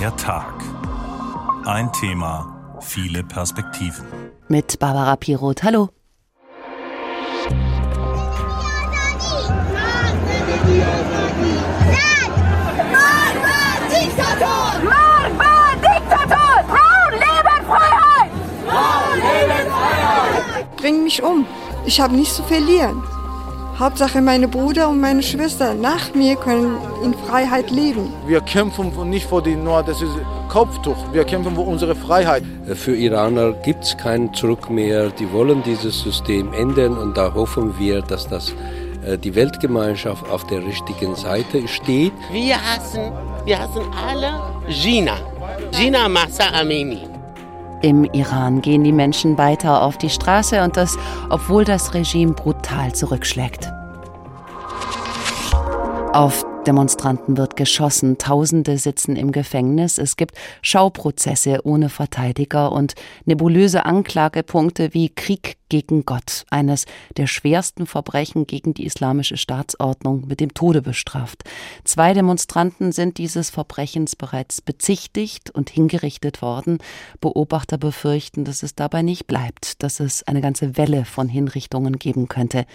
Der Tag. Ein Thema, viele Perspektiven. Mit Barbara Piroth. Hallo. Bring mich um. Ich habe nichts zu verlieren. Hauptsache meine Brüder und meine Schwester nach mir können in Freiheit leben. Wir kämpfen nicht für die nur das ist Kopftuch. Wir kämpfen für unsere Freiheit. Für Iraner gibt es kein Zurück mehr. Die wollen dieses System ändern und da hoffen wir, dass das äh, die Weltgemeinschaft auf der richtigen Seite steht. Wir hassen, wir hassen alle Gina. Gina Massa Amini. Im Iran gehen die Menschen weiter auf die Straße und das, obwohl das Regime brutal zurückschlägt. Auf Demonstranten wird geschossen, Tausende sitzen im Gefängnis, es gibt Schauprozesse ohne Verteidiger und nebulöse Anklagepunkte wie Krieg gegen Gott, eines der schwersten Verbrechen gegen die islamische Staatsordnung, mit dem Tode bestraft. Zwei Demonstranten sind dieses Verbrechens bereits bezichtigt und hingerichtet worden. Beobachter befürchten, dass es dabei nicht bleibt, dass es eine ganze Welle von Hinrichtungen geben könnte.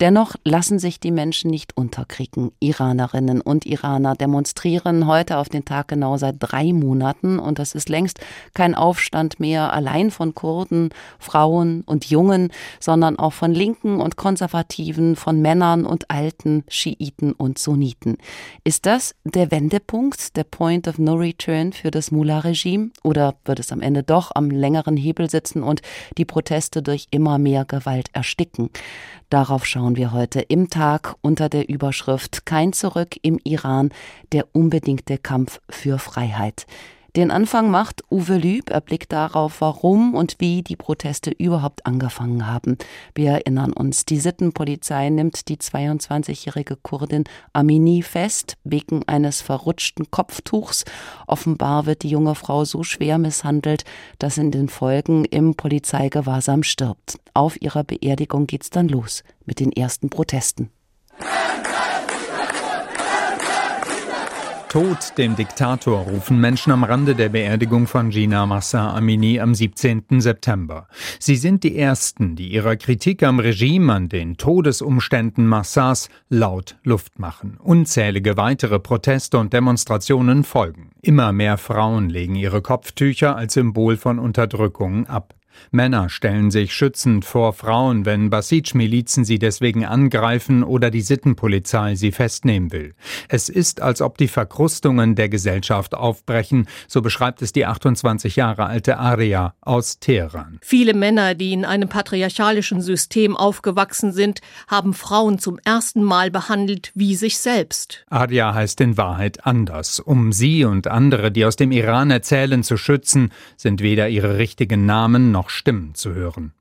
Dennoch lassen sich die Menschen nicht unterkriegen. Iranerinnen und Iraner demonstrieren heute auf den Tag genau seit drei Monaten und das ist längst kein Aufstand mehr allein von Kurden, Frauen und Jungen Jungen, sondern auch von Linken und Konservativen, von Männern und Alten, Schiiten und Sunniten. Ist das der Wendepunkt, der Point of No Return für das Mullah-Regime? Oder wird es am Ende doch am längeren Hebel sitzen und die Proteste durch immer mehr Gewalt ersticken? Darauf schauen wir heute im Tag unter der Überschrift Kein Zurück im Iran, der unbedingte Kampf für Freiheit. Den Anfang macht Uwe Lüb. Er blickt darauf, warum und wie die Proteste überhaupt angefangen haben. Wir erinnern uns, die Sittenpolizei nimmt die 22-jährige Kurdin Amini fest wegen eines verrutschten Kopftuchs. Offenbar wird die junge Frau so schwer misshandelt, dass in den Folgen im Polizeigewahrsam stirbt. Auf ihrer Beerdigung geht's dann los mit den ersten Protesten. Tod dem Diktator rufen Menschen am Rande der Beerdigung von Gina Massa Amini am 17. September. Sie sind die Ersten, die ihrer Kritik am Regime, an den Todesumständen Massas laut Luft machen. Unzählige weitere Proteste und Demonstrationen folgen. Immer mehr Frauen legen ihre Kopftücher als Symbol von Unterdrückung ab. Männer stellen sich schützend vor Frauen, wenn Basij-Milizen sie deswegen angreifen oder die Sittenpolizei sie festnehmen will. Es ist, als ob die Verkrustungen der Gesellschaft aufbrechen, so beschreibt es die 28 Jahre alte Aria aus Teheran. Viele Männer, die in einem patriarchalischen System aufgewachsen sind, haben Frauen zum ersten Mal behandelt wie sich selbst. Aria heißt in Wahrheit anders. Um sie und andere, die aus dem Iran erzählen, zu schützen, sind weder ihre richtigen Namen noch noch Stimmen zu hören.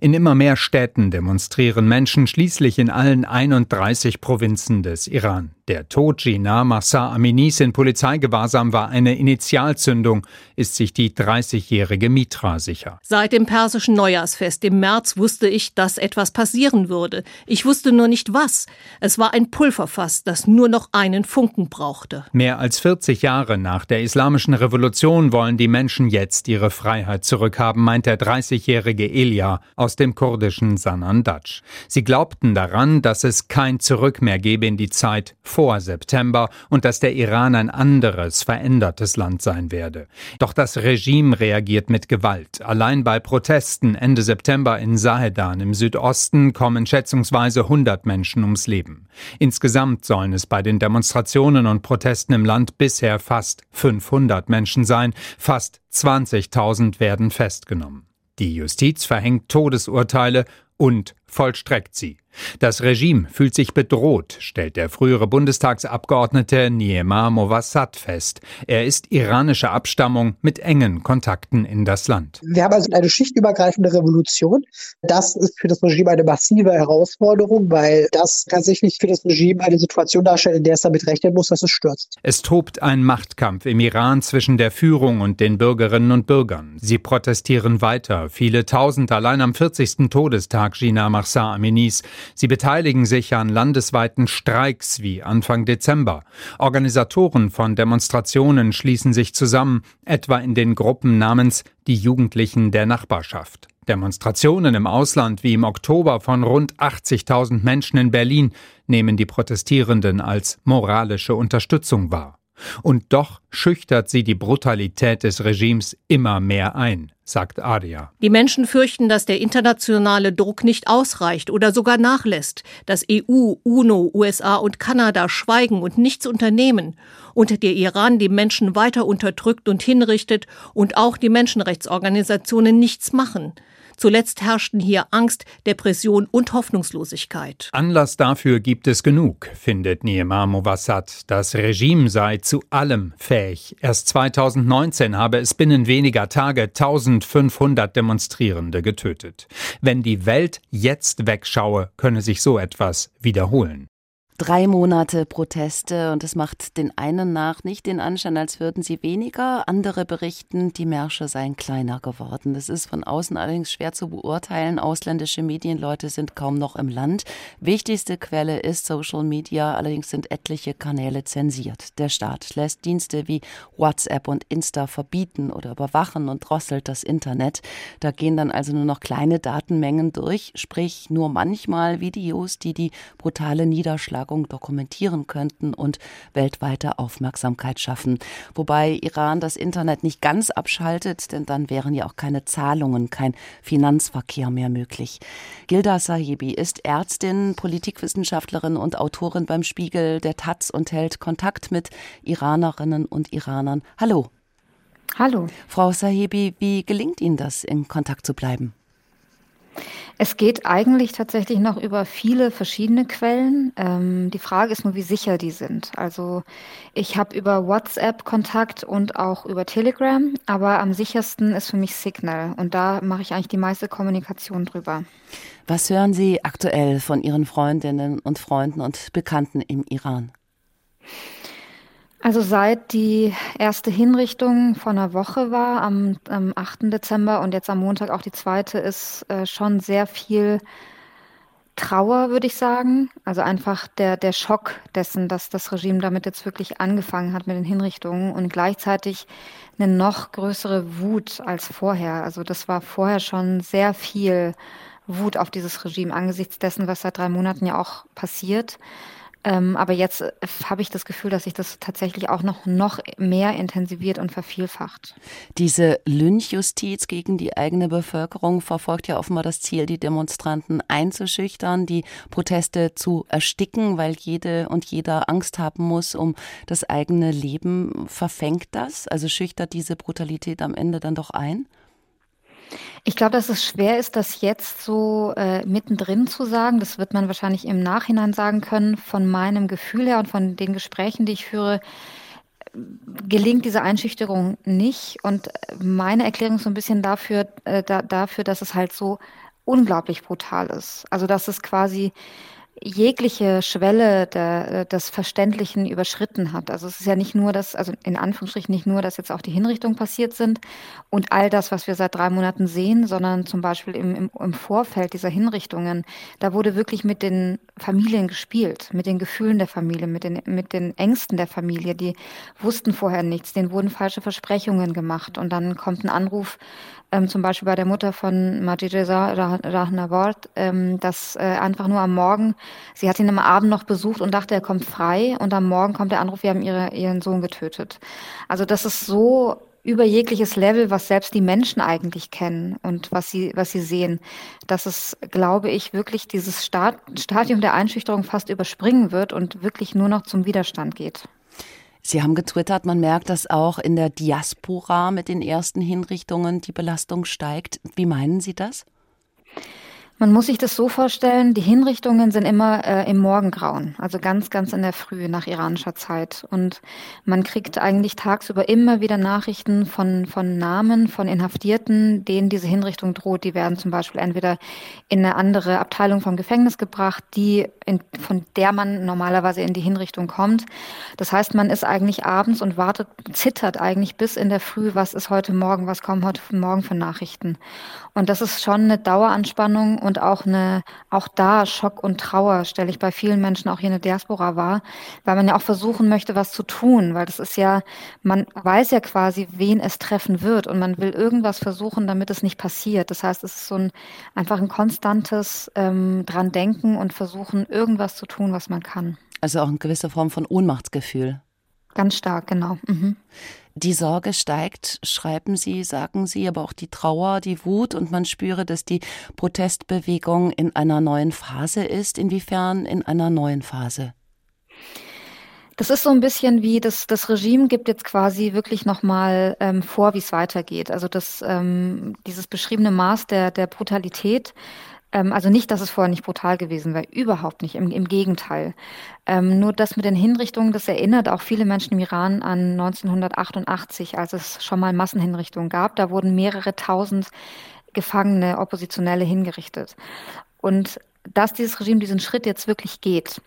In immer mehr Städten demonstrieren Menschen schließlich in allen 31 Provinzen des Iran. Der Tod Gina Massa Aminis in Polizeigewahrsam war eine Initialzündung, ist sich die 30-jährige Mitra sicher. Seit dem persischen Neujahrsfest im März wusste ich, dass etwas passieren würde. Ich wusste nur nicht was. Es war ein Pulverfass, das nur noch einen Funken brauchte. Mehr als 40 Jahre nach der islamischen Revolution wollen die Menschen jetzt ihre Freiheit zurückhaben, meint der 30-jährige Elia aus dem kurdischen Sanandaj. Sie glaubten daran, dass es kein Zurück mehr gebe in die Zeit vor September und dass der Iran ein anderes, verändertes Land sein werde. Doch das Regime reagiert mit Gewalt. Allein bei Protesten Ende September in Sahedan im Südosten kommen schätzungsweise 100 Menschen ums Leben. Insgesamt sollen es bei den Demonstrationen und Protesten im Land bisher fast 500 Menschen sein. Fast 20.000 werden festgenommen. Die Justiz verhängt Todesurteile und vollstreckt sie. Das Regime fühlt sich bedroht, stellt der frühere Bundestagsabgeordnete Niemar Mowassad fest. Er ist iranischer Abstammung mit engen Kontakten in das Land. Wir haben also eine schichtübergreifende Revolution. Das ist für das Regime eine massive Herausforderung, weil das tatsächlich für das Regime eine Situation darstellt, in der es damit rechnen muss, dass es stürzt. Es tobt ein Machtkampf im Iran zwischen der Führung und den Bürgerinnen und Bürgern. Sie protestieren weiter. Viele tausend allein am 40. Todestag sagt Marsa Aminis. Sie beteiligen sich an landesweiten Streiks wie Anfang Dezember. Organisatoren von Demonstrationen schließen sich zusammen, etwa in den Gruppen namens Die Jugendlichen der Nachbarschaft. Demonstrationen im Ausland wie im Oktober von rund 80.000 Menschen in Berlin nehmen die Protestierenden als moralische Unterstützung wahr. Und doch schüchtert sie die Brutalität des Regimes immer mehr ein, sagt Adia. Die Menschen fürchten, dass der internationale Druck nicht ausreicht oder sogar nachlässt, dass EU, UNO, USA und Kanada schweigen und nichts unternehmen und der Iran die Menschen weiter unterdrückt und hinrichtet und auch die Menschenrechtsorganisationen nichts machen. Zuletzt herrschten hier Angst, Depression und Hoffnungslosigkeit. Anlass dafür gibt es genug, findet Niemar Mowassat. Das Regime sei zu allem fähig. Erst 2019 habe es binnen weniger Tage 1500 Demonstrierende getötet. Wenn die Welt jetzt wegschaue, könne sich so etwas wiederholen. Drei Monate Proteste und es macht den einen nach nicht den Anschein, als würden sie weniger. Andere berichten, die Märsche seien kleiner geworden. Das ist von außen allerdings schwer zu beurteilen. Ausländische Medienleute sind kaum noch im Land. Wichtigste Quelle ist Social Media, allerdings sind etliche Kanäle zensiert. Der Staat lässt Dienste wie WhatsApp und Insta verbieten oder überwachen und drosselt das Internet. Da gehen dann also nur noch kleine Datenmengen durch, sprich nur manchmal Videos, die die brutale Niederschlag Übertragung dokumentieren könnten und weltweite Aufmerksamkeit schaffen. Wobei Iran das Internet nicht ganz abschaltet, denn dann wären ja auch keine Zahlungen, kein Finanzverkehr mehr möglich. Gilda Sahibi ist Ärztin, Politikwissenschaftlerin und Autorin beim Spiegel der Taz und hält Kontakt mit Iranerinnen und Iranern. Hallo. Hallo. Frau Sahibi, wie gelingt Ihnen das, in Kontakt zu bleiben? Es geht eigentlich tatsächlich noch über viele verschiedene Quellen. Ähm, die Frage ist nur, wie sicher die sind. Also ich habe über WhatsApp Kontakt und auch über Telegram, aber am sichersten ist für mich Signal und da mache ich eigentlich die meiste Kommunikation drüber. Was hören Sie aktuell von Ihren Freundinnen und Freunden und Bekannten im Iran? Also seit die erste Hinrichtung vor einer Woche war, am, am 8. Dezember und jetzt am Montag auch die zweite, ist äh, schon sehr viel Trauer, würde ich sagen. Also einfach der, der Schock dessen, dass das Regime damit jetzt wirklich angefangen hat mit den Hinrichtungen und gleichzeitig eine noch größere Wut als vorher. Also das war vorher schon sehr viel Wut auf dieses Regime angesichts dessen, was seit drei Monaten ja auch passiert. Ähm, aber jetzt äh, habe ich das Gefühl, dass sich das tatsächlich auch noch, noch mehr intensiviert und vervielfacht. Diese Lynchjustiz gegen die eigene Bevölkerung verfolgt ja offenbar das Ziel, die Demonstranten einzuschüchtern, die Proteste zu ersticken, weil jede und jeder Angst haben muss um das eigene Leben. Verfängt das? Also schüchtert diese Brutalität am Ende dann doch ein? Ich glaube, dass es schwer ist, das jetzt so äh, mittendrin zu sagen. Das wird man wahrscheinlich im Nachhinein sagen können. Von meinem Gefühl her und von den Gesprächen, die ich führe, gelingt diese Einschüchterung nicht. Und meine Erklärung ist so ein bisschen dafür, äh, da, dafür, dass es halt so unglaublich brutal ist. Also dass es quasi jegliche Schwelle der, äh, des Verständlichen überschritten hat. Also es ist ja nicht nur das, also in Anführungsstrichen nicht nur, dass jetzt auch die Hinrichtungen passiert sind und all das, was wir seit drei Monaten sehen, sondern zum Beispiel im, im, im Vorfeld dieser Hinrichtungen, da wurde wirklich mit den Familien gespielt, mit den Gefühlen der Familie, mit den, mit den Ängsten der Familie. Die wussten vorher nichts, denen wurden falsche Versprechungen gemacht und dann kommt ein Anruf ähm, zum Beispiel bei der Mutter von Majid Reza Rahnavard, ähm, dass äh, einfach nur am Morgen, sie hat ihn am Abend noch besucht und dachte, er kommt frei und am Morgen kommt der Anruf, wir haben ihre, ihren Sohn getötet. Also das ist so über jegliches Level, was selbst die Menschen eigentlich kennen und was sie, was sie sehen, dass es, glaube ich, wirklich dieses Stadium der Einschüchterung fast überspringen wird und wirklich nur noch zum Widerstand geht. Sie haben getwittert, man merkt, dass auch in der Diaspora mit den ersten Hinrichtungen die Belastung steigt. Wie meinen Sie das? Man muss sich das so vorstellen, die Hinrichtungen sind immer äh, im Morgengrauen, also ganz, ganz in der Früh nach iranischer Zeit. Und man kriegt eigentlich tagsüber immer wieder Nachrichten von, von Namen von Inhaftierten, denen diese Hinrichtung droht. Die werden zum Beispiel entweder in eine andere Abteilung vom Gefängnis gebracht, die in, von der man normalerweise in die Hinrichtung kommt. Das heißt, man ist eigentlich abends und wartet, zittert eigentlich bis in der Früh, was ist heute Morgen, was kommen heute Morgen für Nachrichten. Und das ist schon eine Daueranspannung und auch eine, auch da Schock und Trauer stelle ich bei vielen Menschen auch hier in der Diaspora wahr, weil man ja auch versuchen möchte, was zu tun, weil das ist ja, man weiß ja quasi, wen es treffen wird und man will irgendwas versuchen, damit es nicht passiert. Das heißt, es ist so ein einfach ein konstantes ähm, dran denken und versuchen, irgendwas zu tun, was man kann. Also auch eine gewisse Form von Ohnmachtsgefühl. Ganz stark, genau. Mhm. Die Sorge steigt, schreiben Sie, sagen Sie, aber auch die Trauer, die Wut und man spüre, dass die Protestbewegung in einer neuen Phase ist. Inwiefern in einer neuen Phase? Das ist so ein bisschen wie das, das Regime gibt jetzt quasi wirklich nochmal ähm, vor, wie es weitergeht. Also das, ähm, dieses beschriebene Maß der, der Brutalität also nicht, dass es vorher nicht brutal gewesen wäre, überhaupt nicht, im, im Gegenteil. Ähm, nur das mit den Hinrichtungen, das erinnert auch viele Menschen im Iran an 1988, als es schon mal Massenhinrichtungen gab. Da wurden mehrere tausend Gefangene, Oppositionelle hingerichtet. Und dass dieses Regime diesen Schritt jetzt wirklich geht,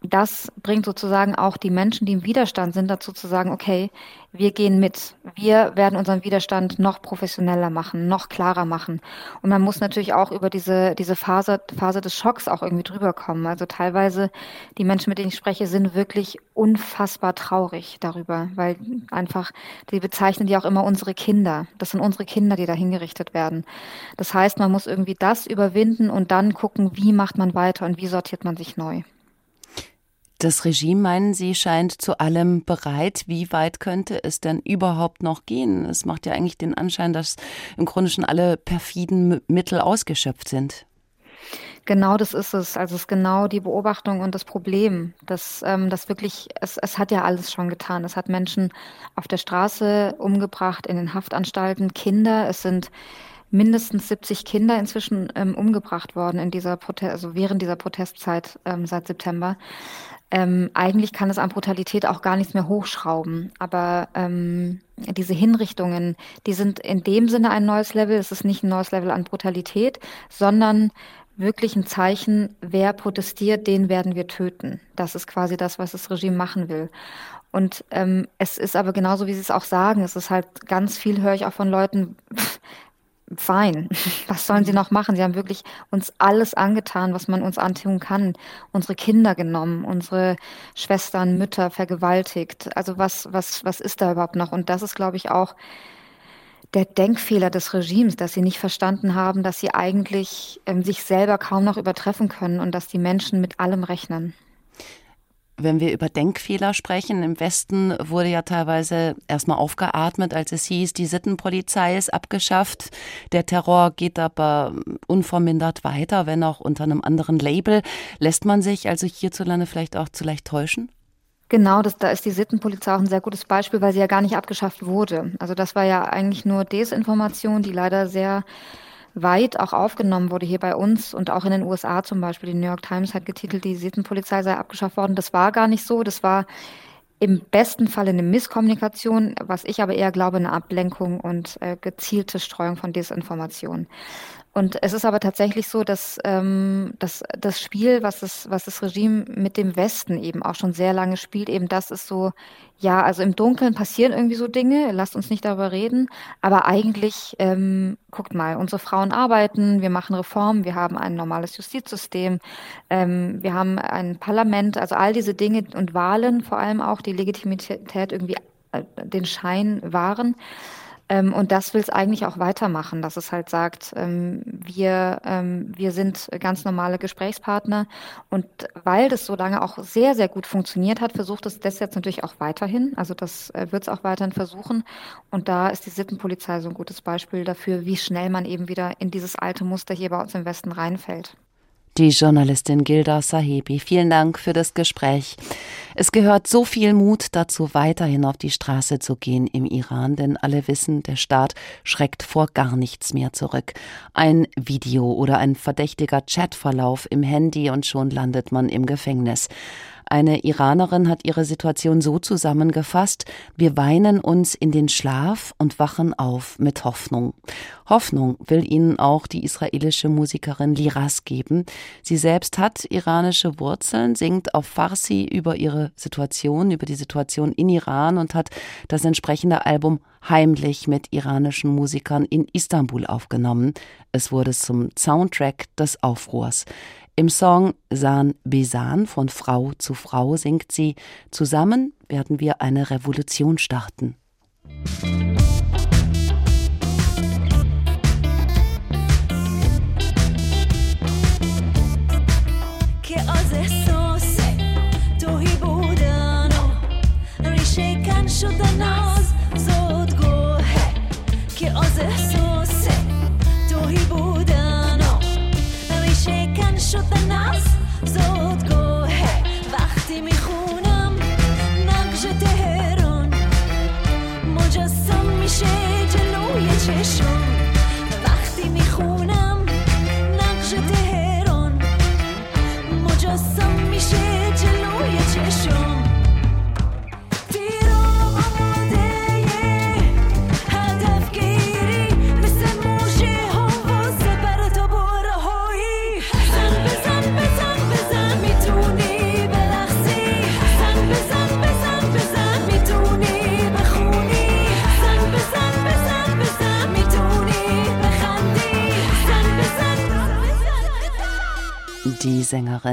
das bringt sozusagen auch die Menschen, die im Widerstand sind, dazu zu sagen, okay, wir gehen mit. Wir werden unseren Widerstand noch professioneller machen, noch klarer machen. Und man muss natürlich auch über diese, diese Phase, Phase des Schocks auch irgendwie drüber kommen. Also teilweise, die Menschen, mit denen ich spreche, sind wirklich unfassbar traurig darüber, weil einfach, die bezeichnen die auch immer unsere Kinder. Das sind unsere Kinder, die da hingerichtet werden. Das heißt, man muss irgendwie das überwinden und dann gucken, wie macht man weiter und wie sortiert man sich neu. Das Regime, meinen Sie, scheint zu allem bereit. Wie weit könnte es denn überhaupt noch gehen? Es macht ja eigentlich den Anschein, dass im Grunde schon alle perfiden Mittel ausgeschöpft sind. Genau das ist es. Also es ist genau die Beobachtung und das Problem, dass ähm, das wirklich, es, es hat ja alles schon getan. Es hat Menschen auf der Straße umgebracht, in den Haftanstalten, Kinder. Es sind mindestens 70 Kinder inzwischen ähm, umgebracht worden in dieser Prote also während dieser Protestzeit ähm, seit September. Ähm, eigentlich kann es an Brutalität auch gar nichts mehr hochschrauben. Aber ähm, diese Hinrichtungen, die sind in dem Sinne ein neues Level. Es ist nicht ein neues Level an Brutalität, sondern wirklich ein Zeichen, wer protestiert, den werden wir töten. Das ist quasi das, was das Regime machen will. Und ähm, es ist aber genauso, wie Sie es auch sagen, es ist halt ganz viel, höre ich auch von Leuten, pff, fein. Was sollen sie noch machen? Sie haben wirklich uns alles angetan, was man uns antun kann. Unsere Kinder genommen, unsere Schwestern, Mütter vergewaltigt. Also was, was, was ist da überhaupt noch? Und das ist, glaube ich, auch der Denkfehler des Regimes, dass sie nicht verstanden haben, dass sie eigentlich ähm, sich selber kaum noch übertreffen können und dass die Menschen mit allem rechnen wenn wir über Denkfehler sprechen, im Westen wurde ja teilweise erstmal aufgeatmet, als es hieß, die Sittenpolizei ist abgeschafft. Der Terror geht aber unvermindert weiter, wenn auch unter einem anderen Label. Lässt man sich also hierzulande vielleicht auch zu leicht täuschen? Genau, das, da ist die Sittenpolizei auch ein sehr gutes Beispiel, weil sie ja gar nicht abgeschafft wurde. Also das war ja eigentlich nur Desinformation, die leider sehr weit auch aufgenommen wurde hier bei uns und auch in den USA zum Beispiel. Die New York Times hat getitelt, die Sittenpolizei sei abgeschafft worden. Das war gar nicht so. Das war im besten Fall eine Misskommunikation, was ich aber eher glaube, eine Ablenkung und äh, gezielte Streuung von Desinformation. Und es ist aber tatsächlich so, dass, ähm, dass das Spiel, was das, was das Regime mit dem Westen eben auch schon sehr lange spielt, eben das ist so, ja, also im Dunkeln passieren irgendwie so Dinge, lasst uns nicht darüber reden, aber eigentlich, ähm, guckt mal, unsere Frauen arbeiten, wir machen Reformen, wir haben ein normales Justizsystem, ähm, wir haben ein Parlament, also all diese Dinge und Wahlen vor allem auch, die Legitimität irgendwie äh, den Schein wahren. Ähm, und das will es eigentlich auch weitermachen, dass es halt sagt, ähm, wir, ähm, wir sind ganz normale Gesprächspartner. Und weil das so lange auch sehr, sehr gut funktioniert hat, versucht es das jetzt natürlich auch weiterhin. Also das äh, wird es auch weiterhin versuchen. Und da ist die Sittenpolizei so ein gutes Beispiel dafür, wie schnell man eben wieder in dieses alte Muster hier bei uns im Westen reinfällt die Journalistin Gilda Sahebi. Vielen Dank für das Gespräch. Es gehört so viel Mut dazu, weiterhin auf die Straße zu gehen im Iran, denn alle wissen, der Staat schreckt vor gar nichts mehr zurück. Ein Video oder ein verdächtiger Chatverlauf im Handy und schon landet man im Gefängnis. Eine Iranerin hat ihre Situation so zusammengefasst, wir weinen uns in den Schlaf und wachen auf mit Hoffnung. Hoffnung will ihnen auch die israelische Musikerin Liras geben. Sie selbst hat iranische Wurzeln, singt auf Farsi über ihre Situation, über die Situation in Iran und hat das entsprechende Album heimlich mit iranischen Musikern in Istanbul aufgenommen. Es wurde zum Soundtrack des Aufruhrs. Im Song San Besan von Frau zu Frau singt sie: Zusammen werden wir eine Revolution starten. Musik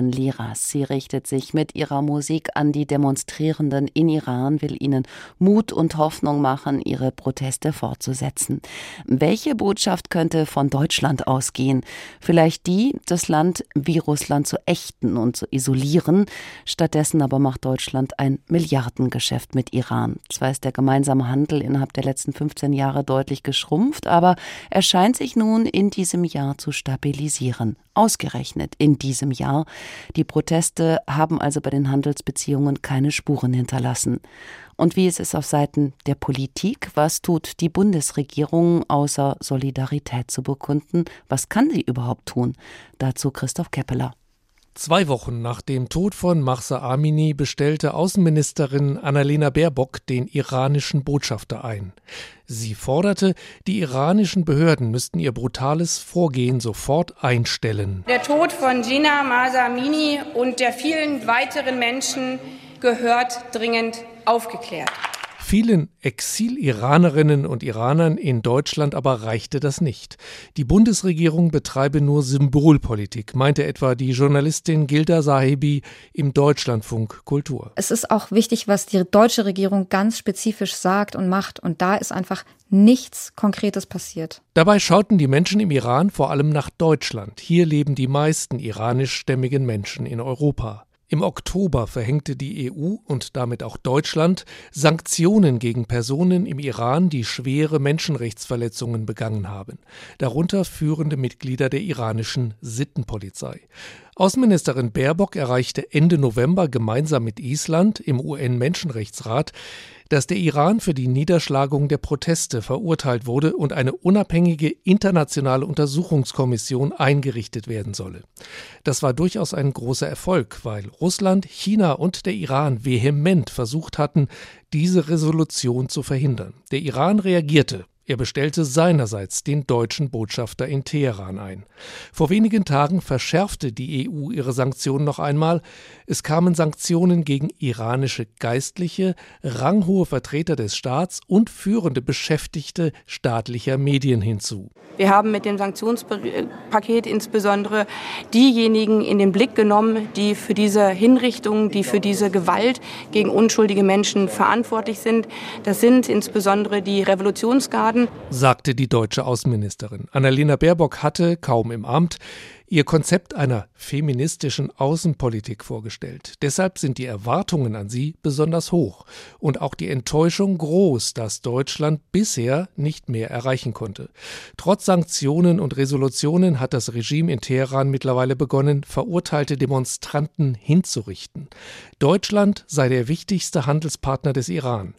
Sängerin Liras, sie richtet sich mit ihrer Musik an die Demonstrierenden in Iran, will ihnen Mut und Hoffnung machen, ihre Proteste fortzusetzen. Welche Botschaft könnte von Deutschland ausgehen? Vielleicht die, das Land wie Russland zu ächten und zu isolieren. Stattdessen aber macht Deutschland ein Milliardengeschäft mit Iran. Zwar ist der gemeinsame Handel innerhalb der letzten 15 Jahre deutlich geschrumpft, aber er scheint sich nun in diesem Jahr zu stabilisieren. Ausgerechnet in diesem Jahr. Die Proteste haben also bei den Handelsbeziehungen keine Spuren hinterlassen. Und wie ist es auf Seiten der Politik? Was tut die Bundesregierung außer Solidarität zu bekunden? Was kann sie überhaupt tun? Dazu Christoph Keppeler. Zwei Wochen nach dem Tod von Mahsa Amini bestellte Außenministerin Annalena Baerbock den iranischen Botschafter ein. Sie forderte, die iranischen Behörden müssten ihr brutales Vorgehen sofort einstellen. Der Tod von Gina Mahsa Amini und der vielen weiteren Menschen gehört dringend aufgeklärt. Vielen Exil-Iranerinnen und Iranern in Deutschland aber reichte das nicht. Die Bundesregierung betreibe nur Symbolpolitik, meinte etwa die Journalistin Gilda Sahibi im Deutschlandfunk Kultur. Es ist auch wichtig, was die deutsche Regierung ganz spezifisch sagt und macht. Und da ist einfach nichts Konkretes passiert. Dabei schauten die Menschen im Iran vor allem nach Deutschland. Hier leben die meisten iranischstämmigen Menschen in Europa. Im Oktober verhängte die EU und damit auch Deutschland Sanktionen gegen Personen im Iran, die schwere Menschenrechtsverletzungen begangen haben, darunter führende Mitglieder der iranischen Sittenpolizei. Außenministerin Baerbock erreichte Ende November gemeinsam mit Island im UN-Menschenrechtsrat, dass der Iran für die Niederschlagung der Proteste verurteilt wurde und eine unabhängige internationale Untersuchungskommission eingerichtet werden solle. Das war durchaus ein großer Erfolg, weil Russland, China und der Iran vehement versucht hatten, diese Resolution zu verhindern. Der Iran reagierte er bestellte seinerseits den deutschen Botschafter in Teheran ein. Vor wenigen Tagen verschärfte die EU ihre Sanktionen noch einmal. Es kamen Sanktionen gegen iranische Geistliche, ranghohe Vertreter des Staats und führende Beschäftigte staatlicher Medien hinzu. Wir haben mit dem Sanktionspaket insbesondere diejenigen in den Blick genommen, die für diese Hinrichtung, die für diese Gewalt gegen unschuldige Menschen verantwortlich sind. Das sind insbesondere die Revolutionsgarden werden, sagte die deutsche Außenministerin. Annalena Baerbock hatte, kaum im Amt, ihr Konzept einer feministischen Außenpolitik vorgestellt. Deshalb sind die Erwartungen an sie besonders hoch und auch die Enttäuschung groß, dass Deutschland bisher nicht mehr erreichen konnte. Trotz Sanktionen und Resolutionen hat das Regime in Teheran mittlerweile begonnen, verurteilte Demonstranten hinzurichten. Deutschland sei der wichtigste Handelspartner des Iran.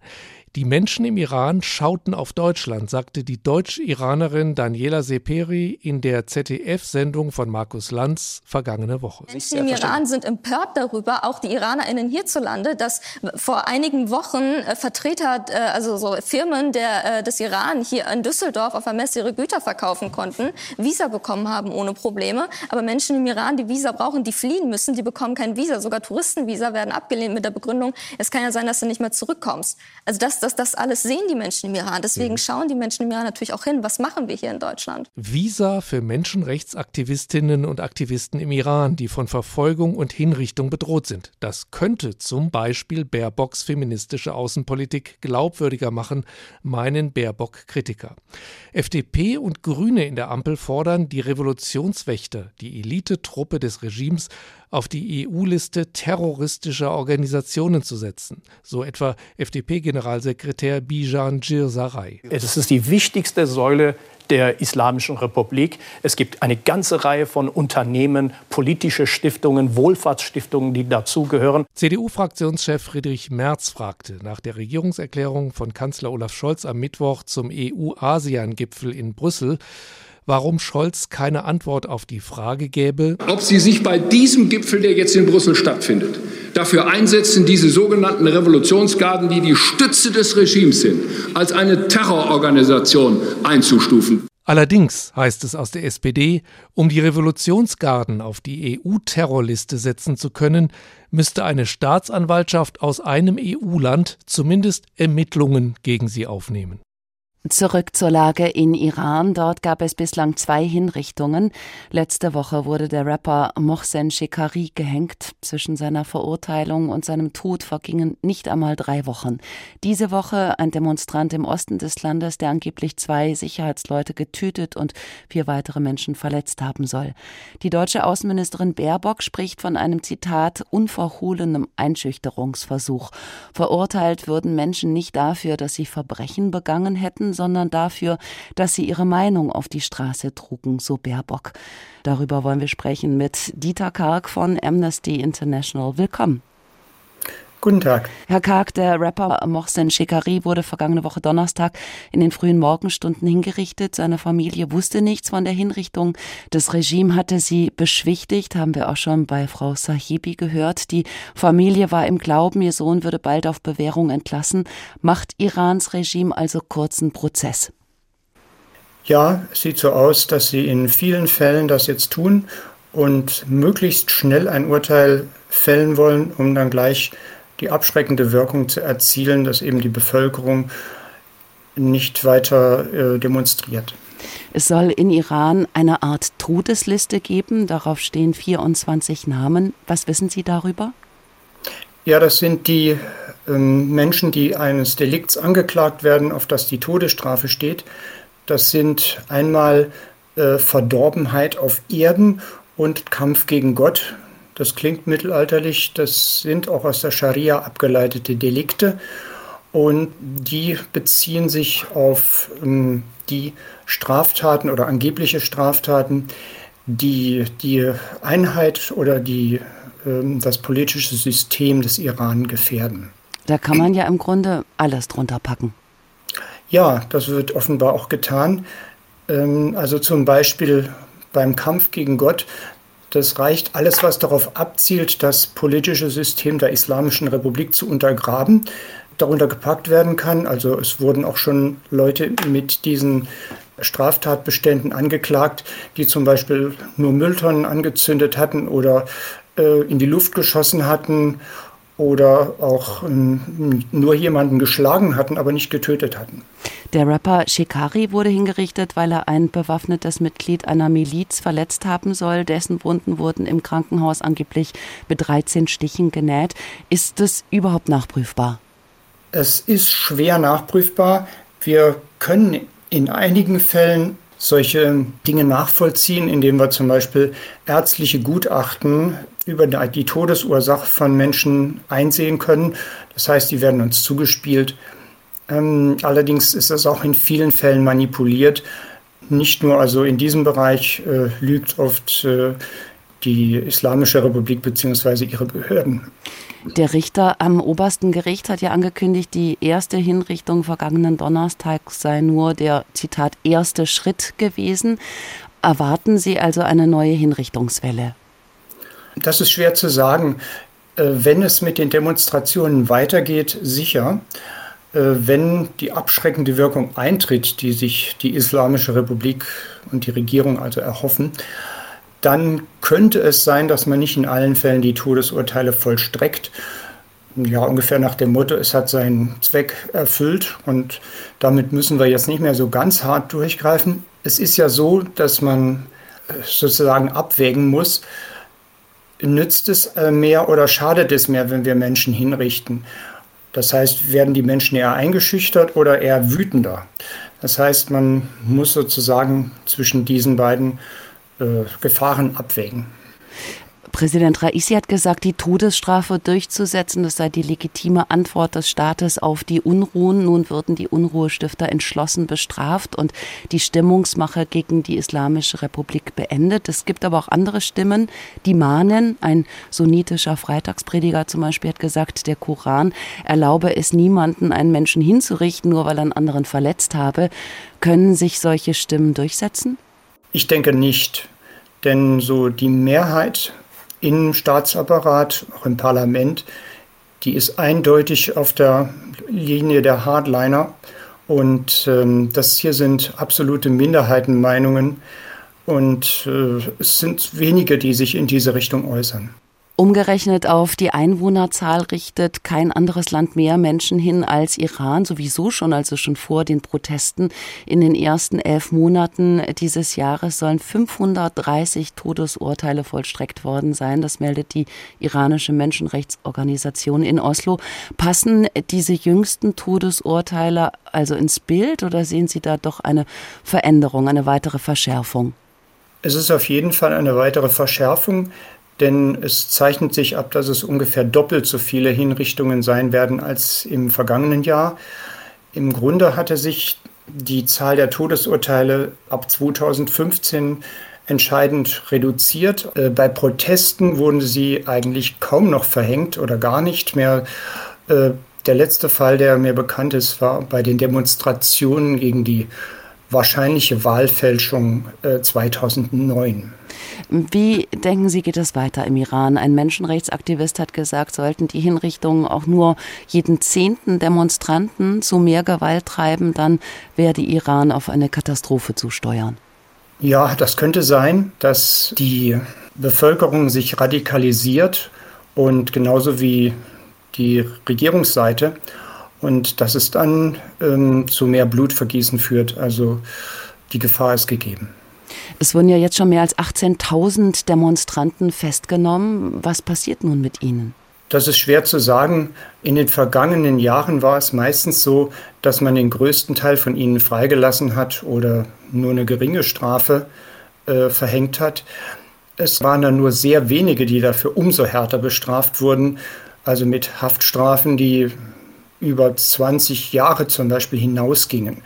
Die Menschen im Iran schauten auf Deutschland, sagte die Deutsch-Iranerin Daniela Seperi in der ZDF-Sendung von Markus Lanz vergangene Woche. Menschen im Iran sind empört darüber, auch die IranerInnen hierzulande, dass vor einigen Wochen äh, Vertreter, äh, also so Firmen der, äh, des Iran hier in Düsseldorf auf der Messe ihre Güter verkaufen konnten, Visa bekommen haben ohne Probleme. Aber Menschen im Iran, die Visa brauchen, die fliehen müssen, die bekommen kein Visa. Sogar Touristenvisa werden abgelehnt mit der Begründung, es kann ja sein, dass du nicht mehr zurückkommst. Also das, das, das alles sehen die Menschen im Iran. Deswegen mhm. schauen die Menschen im Iran natürlich auch hin, was machen wir hier in Deutschland. Visa für Menschenrechtsaktivistinnen und Aktivisten im Iran, die von Verfolgung und Hinrichtung bedroht sind. Das könnte zum Beispiel Baerbocks feministische Außenpolitik glaubwürdiger machen, meinen Baerbock-Kritiker. FDP und Grüne in der Ampel fordern, die Revolutionswächter, die Elitetruppe des Regimes, auf die EU-Liste terroristischer Organisationen zu setzen, so etwa FDP-Generalsekretär Bijan Girsaray. Es ist die wichtigste Säule der Islamischen Republik. Es gibt eine ganze Reihe von Unternehmen, politische Stiftungen, Wohlfahrtsstiftungen, die dazugehören. CDU-Fraktionschef Friedrich Merz fragte nach der Regierungserklärung von Kanzler Olaf Scholz am Mittwoch zum EU-ASEAN-Gipfel in Brüssel, warum Scholz keine Antwort auf die Frage gäbe, ob sie sich bei diesem Gipfel, der jetzt in Brüssel stattfindet, dafür einsetzen, diese sogenannten Revolutionsgarden, die die Stütze des Regimes sind, als eine Terrororganisation einzustufen. Allerdings heißt es aus der SPD, um die Revolutionsgarden auf die EU-Terrorliste setzen zu können, müsste eine Staatsanwaltschaft aus einem EU-Land zumindest Ermittlungen gegen sie aufnehmen. Zurück zur Lage in Iran. Dort gab es bislang zwei Hinrichtungen. Letzte Woche wurde der Rapper Mohsen Shekari gehängt. Zwischen seiner Verurteilung und seinem Tod vergingen nicht einmal drei Wochen. Diese Woche ein Demonstrant im Osten des Landes, der angeblich zwei Sicherheitsleute getötet und vier weitere Menschen verletzt haben soll. Die deutsche Außenministerin Baerbock spricht von einem Zitat unverhohlenem Einschüchterungsversuch. Verurteilt würden Menschen nicht dafür, dass sie Verbrechen begangen hätten, sondern dafür, dass sie ihre Meinung auf die Straße trugen, so Baerbock. Darüber wollen wir sprechen mit Dieter Karg von Amnesty International. Willkommen. Guten Tag. Herr Karg, der Rapper Mohsen Shekari wurde vergangene Woche Donnerstag in den frühen Morgenstunden hingerichtet. Seine Familie wusste nichts von der Hinrichtung. Das Regime hatte sie beschwichtigt, haben wir auch schon bei Frau Sahibi gehört. Die Familie war im Glauben, ihr Sohn würde bald auf Bewährung entlassen. Macht Irans Regime also kurzen Prozess? Ja, sieht so aus, dass sie in vielen Fällen das jetzt tun und möglichst schnell ein Urteil fällen wollen, um dann gleich die abschreckende Wirkung zu erzielen, dass eben die Bevölkerung nicht weiter äh, demonstriert. Es soll in Iran eine Art Todesliste geben. Darauf stehen 24 Namen. Was wissen Sie darüber? Ja, das sind die ähm, Menschen, die eines Delikts angeklagt werden, auf das die Todesstrafe steht. Das sind einmal äh, Verdorbenheit auf Erden und Kampf gegen Gott. Das klingt mittelalterlich, das sind auch aus der Scharia abgeleitete Delikte und die beziehen sich auf ähm, die Straftaten oder angebliche Straftaten, die die Einheit oder die, ähm, das politische System des Iran gefährden. Da kann man ja im Grunde alles drunter packen. Ja, das wird offenbar auch getan. Ähm, also zum Beispiel beim Kampf gegen Gott das reicht alles, was darauf abzielt, das politische System der Islamischen Republik zu untergraben, darunter gepackt werden kann. Also es wurden auch schon Leute mit diesen Straftatbeständen angeklagt, die zum Beispiel nur Mülltonnen angezündet hatten oder äh, in die Luft geschossen hatten oder auch nur jemanden geschlagen hatten, aber nicht getötet hatten. Der Rapper Shikari wurde hingerichtet, weil er ein bewaffnetes Mitglied einer Miliz verletzt haben soll. Dessen Wunden wurden im Krankenhaus angeblich mit 13 Stichen genäht. Ist das überhaupt nachprüfbar? Es ist schwer nachprüfbar. Wir können in einigen Fällen solche Dinge nachvollziehen, indem wir zum Beispiel ärztliche Gutachten über die Todesursache von Menschen einsehen können. Das heißt, die werden uns zugespielt. Ähm, allerdings ist das auch in vielen Fällen manipuliert. Nicht nur also in diesem Bereich äh, lügt oft äh, die Islamische Republik bzw. ihre Behörden. Der Richter am obersten Gericht hat ja angekündigt, die erste Hinrichtung vergangenen Donnerstag sei nur der, Zitat, erste Schritt gewesen. Erwarten Sie also eine neue Hinrichtungswelle? Das ist schwer zu sagen. Äh, wenn es mit den Demonstrationen weitergeht, sicher. Äh, wenn die abschreckende Wirkung eintritt, die sich die Islamische Republik und die Regierung also erhoffen, dann könnte es sein, dass man nicht in allen Fällen die Todesurteile vollstreckt. Ja, ungefähr nach dem Motto, es hat seinen Zweck erfüllt und damit müssen wir jetzt nicht mehr so ganz hart durchgreifen. Es ist ja so, dass man äh, sozusagen abwägen muss, nützt es äh, mehr oder schadet es mehr, wenn wir Menschen hinrichten. Das heißt, werden die Menschen eher eingeschüchtert oder eher wütender? Das heißt, man muss sozusagen zwischen diesen beiden äh, Gefahren abwägen. Präsident Raisi hat gesagt, die Todesstrafe durchzusetzen, das sei die legitime Antwort des Staates auf die Unruhen. Nun würden die Unruhestifter entschlossen bestraft und die Stimmungsmache gegen die Islamische Republik beendet. Es gibt aber auch andere Stimmen, die mahnen. Ein sunnitischer Freitagsprediger zum Beispiel hat gesagt, der Koran erlaube es niemanden, einen Menschen hinzurichten, nur weil er einen anderen verletzt habe. Können sich solche Stimmen durchsetzen? Ich denke nicht. Denn so die Mehrheit im Staatsapparat, auch im Parlament, die ist eindeutig auf der Linie der Hardliner. Und ähm, das hier sind absolute Minderheitenmeinungen. Und äh, es sind wenige, die sich in diese Richtung äußern. Umgerechnet auf die Einwohnerzahl richtet kein anderes Land mehr Menschen hin als Iran, sowieso schon, also schon vor den Protesten. In den ersten elf Monaten dieses Jahres sollen 530 Todesurteile vollstreckt worden sein. Das meldet die iranische Menschenrechtsorganisation in Oslo. Passen diese jüngsten Todesurteile also ins Bild oder sehen Sie da doch eine Veränderung, eine weitere Verschärfung? Es ist auf jeden Fall eine weitere Verschärfung denn es zeichnet sich ab, dass es ungefähr doppelt so viele Hinrichtungen sein werden als im vergangenen Jahr. Im Grunde hatte sich die Zahl der Todesurteile ab 2015 entscheidend reduziert. Äh, bei Protesten wurden sie eigentlich kaum noch verhängt oder gar nicht mehr. Äh, der letzte Fall, der mir bekannt ist, war bei den Demonstrationen gegen die wahrscheinliche Wahlfälschung 2009. Wie denken Sie, geht es weiter im Iran? Ein Menschenrechtsaktivist hat gesagt, sollten die Hinrichtungen auch nur jeden zehnten Demonstranten zu mehr Gewalt treiben, dann werde Iran auf eine Katastrophe zusteuern. Ja, das könnte sein, dass die Bevölkerung sich radikalisiert und genauso wie die Regierungsseite und dass es dann ähm, zu mehr Blutvergießen führt. Also die Gefahr ist gegeben. Es wurden ja jetzt schon mehr als 18.000 Demonstranten festgenommen. Was passiert nun mit ihnen? Das ist schwer zu sagen. In den vergangenen Jahren war es meistens so, dass man den größten Teil von ihnen freigelassen hat oder nur eine geringe Strafe äh, verhängt hat. Es waren dann nur sehr wenige, die dafür umso härter bestraft wurden, also mit Haftstrafen, die über 20 Jahre zum Beispiel hinausgingen.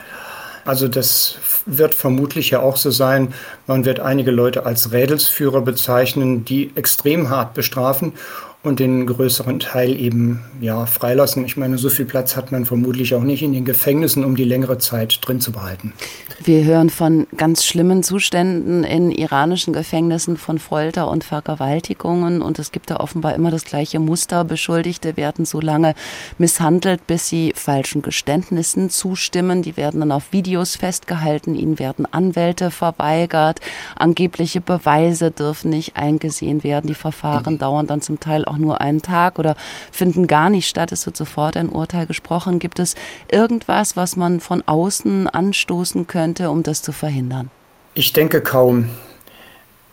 Also das wird vermutlich ja auch so sein. Man wird einige Leute als Rädelsführer bezeichnen, die extrem hart bestrafen und den größeren Teil eben ja freilassen. Ich meine, so viel Platz hat man vermutlich auch nicht in den Gefängnissen, um die längere Zeit drin zu behalten. Wir hören von ganz schlimmen Zuständen in iranischen Gefängnissen, von Folter und Vergewaltigungen und es gibt da offenbar immer das gleiche Muster. Beschuldigte werden so lange misshandelt, bis sie falschen Geständnissen zustimmen. Die werden dann auf Videos festgehalten, ihnen werden Anwälte verweigert, angebliche Beweise dürfen nicht eingesehen werden. Die Verfahren mhm. dauern dann zum Teil auch nur einen Tag oder finden gar nicht statt. Es wird sofort ein Urteil gesprochen. Gibt es irgendwas, was man von außen anstoßen könnte, um das zu verhindern? Ich denke kaum.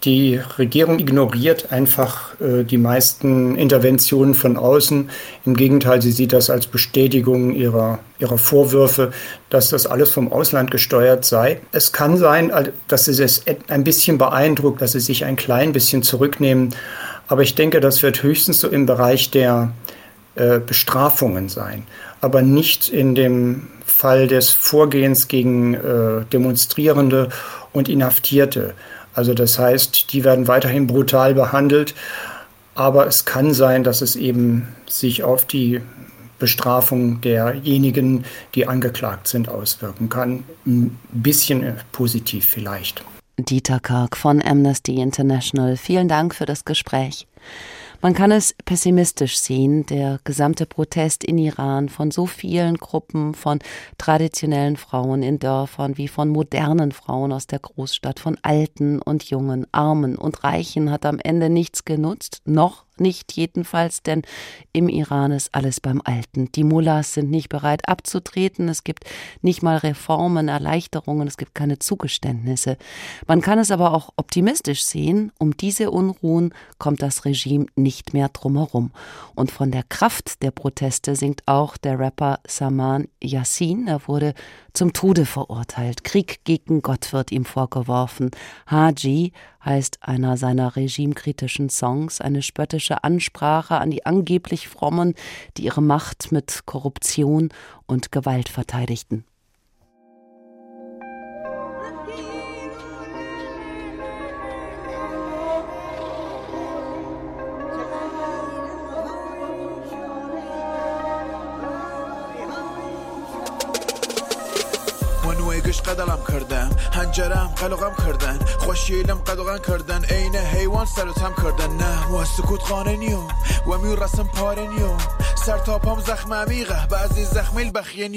Die Regierung ignoriert einfach äh, die meisten Interventionen von außen. Im Gegenteil, sie sieht das als Bestätigung ihrer, ihrer Vorwürfe, dass das alles vom Ausland gesteuert sei. Es kann sein, dass sie es ein bisschen beeindruckt, dass sie sich ein klein bisschen zurücknehmen. Aber ich denke, das wird höchstens so im Bereich der äh, Bestrafungen sein, aber nicht in dem Fall des Vorgehens gegen äh, Demonstrierende und Inhaftierte. Also das heißt, die werden weiterhin brutal behandelt, aber es kann sein, dass es eben sich auf die Bestrafung derjenigen, die angeklagt sind, auswirken kann. Ein bisschen positiv vielleicht. Dieter Karg von Amnesty International. Vielen Dank für das Gespräch. Man kann es pessimistisch sehen, der gesamte Protest in Iran von so vielen Gruppen, von traditionellen Frauen in Dörfern wie von modernen Frauen aus der Großstadt, von Alten und Jungen, Armen und Reichen hat am Ende nichts genutzt, noch nicht jedenfalls, denn im Iran ist alles beim Alten. Die Mullahs sind nicht bereit abzutreten, es gibt nicht mal Reformen, Erleichterungen, es gibt keine Zugeständnisse. Man kann es aber auch optimistisch sehen, um diese Unruhen kommt das Regime nicht mehr drumherum. Und von der Kraft der Proteste singt auch der Rapper Saman Yassin. Er wurde zum Tode verurteilt. Krieg gegen Gott wird ihm vorgeworfen. Haji heißt einer seiner regimekritischen Songs, eine spöttische Ansprache an die angeblich Frommen, die ihre Macht mit Korruption und Gewalt verteidigten. گش قدلم کردم هنجرم قلقم کردن. خوشیلم قدغن کردن. عین حیوان سر تم کردن. نه و سکوت خانه نیوم و می رسم پاره نیوم سر تا پام زخم عمیقه. بعضی زخمیل بخیه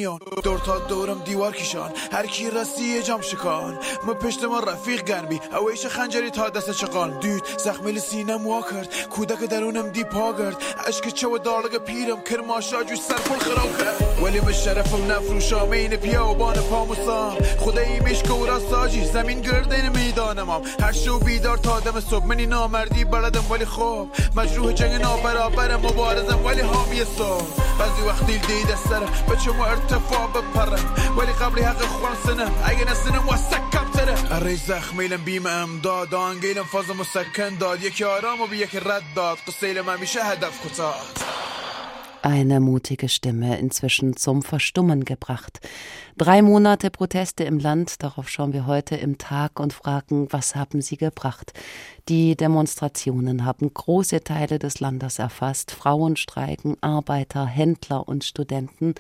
دور تا دورم دیوار کشان. هر کی رسی جام شکان. ما پشت ما رفیق گنبی اویش خنجری تا دست چقان دید زخمیل سینم وا کرد. کودک درونم دی پا کرد عشق چه و دارلگ پیرم. کرماشا جو سر پل خراب کرد. ولی من شرفم نفروشام این پیا و بان پاموسام. خدایی میشک و ساجی زمین گردین می‌دانم هر شو بیدار تا دم صبح. منی نامردی بلدم ولی خوب مجروح جنگ نابرابرم مبارزم ولی حامی صبح. بعضی وقتی دید سرم بچه مو ارتفاع بپرم. ولی قبلی حق خوان سنم. اگه نسنم و سکم تره اره زخمیلم بیم امداد آنگیلم فاز مسکن داد. یکی آرام و بی یکی رد داد. قصیل من میشه هدف کتاد eine mutige Stimme inzwischen zum Verstummen gebracht. Drei Monate Proteste im Land, darauf schauen wir heute im Tag und fragen, was haben sie gebracht? Die Demonstrationen haben große Teile des Landes erfasst. Frauen streiken, Arbeiter, Händler und Studenten.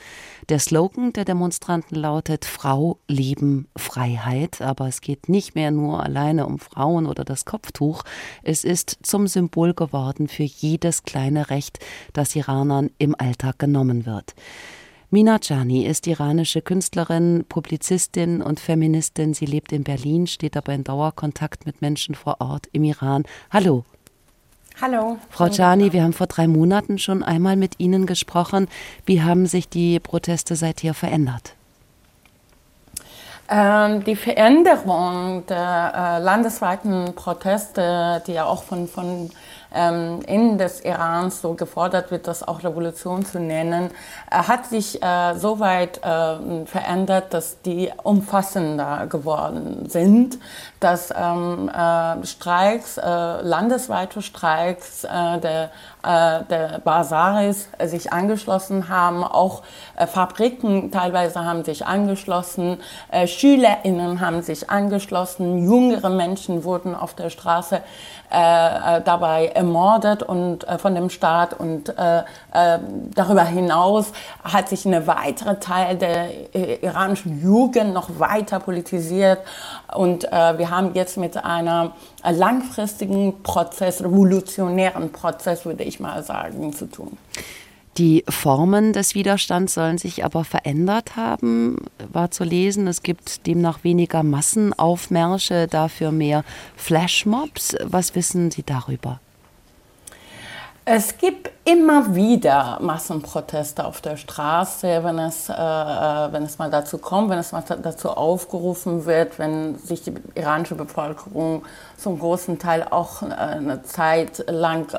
Der Slogan der Demonstranten lautet Frau lieben Freiheit. Aber es geht nicht mehr nur alleine um Frauen oder das Kopftuch. Es ist zum Symbol geworden für jedes kleine Recht, das Iranern im Alltag genommen wird. Mina Jani ist iranische Künstlerin, Publizistin und Feministin. Sie lebt in Berlin, steht aber in Dauerkontakt mit Menschen vor Ort im Iran. Hallo. Hallo. Frau Jani, wir haben vor drei Monaten schon einmal mit Ihnen gesprochen. Wie haben sich die Proteste seither verändert? Ähm, die Veränderung der äh, landesweiten Proteste, die ja auch von, von ähm, in des Irans so gefordert wird, das auch Revolution zu nennen, hat sich äh, so weit äh, verändert, dass die umfassender geworden sind, dass ähm, äh, Streiks, äh, landesweite Streiks der der Basaris sich angeschlossen haben, auch Fabriken teilweise haben sich angeschlossen, SchülerInnen haben sich angeschlossen, jüngere Menschen wurden auf der Straße dabei ermordet und von dem Staat und darüber hinaus hat sich eine weitere Teil der iranischen Jugend noch weiter politisiert und wir haben jetzt mit einer langfristigen Prozess, revolutionären Prozess, würde ich mal sagen, zu tun. Die Formen des Widerstands sollen sich aber verändert haben, war zu lesen. Es gibt demnach weniger Massenaufmärsche, dafür mehr Flashmobs. Was wissen Sie darüber? Es gibt immer wieder Massenproteste auf der Straße, wenn es, äh, äh, wenn es mal dazu kommt, wenn es mal dazu aufgerufen wird, wenn sich die iranische Bevölkerung zum großen Teil auch äh, eine Zeit lang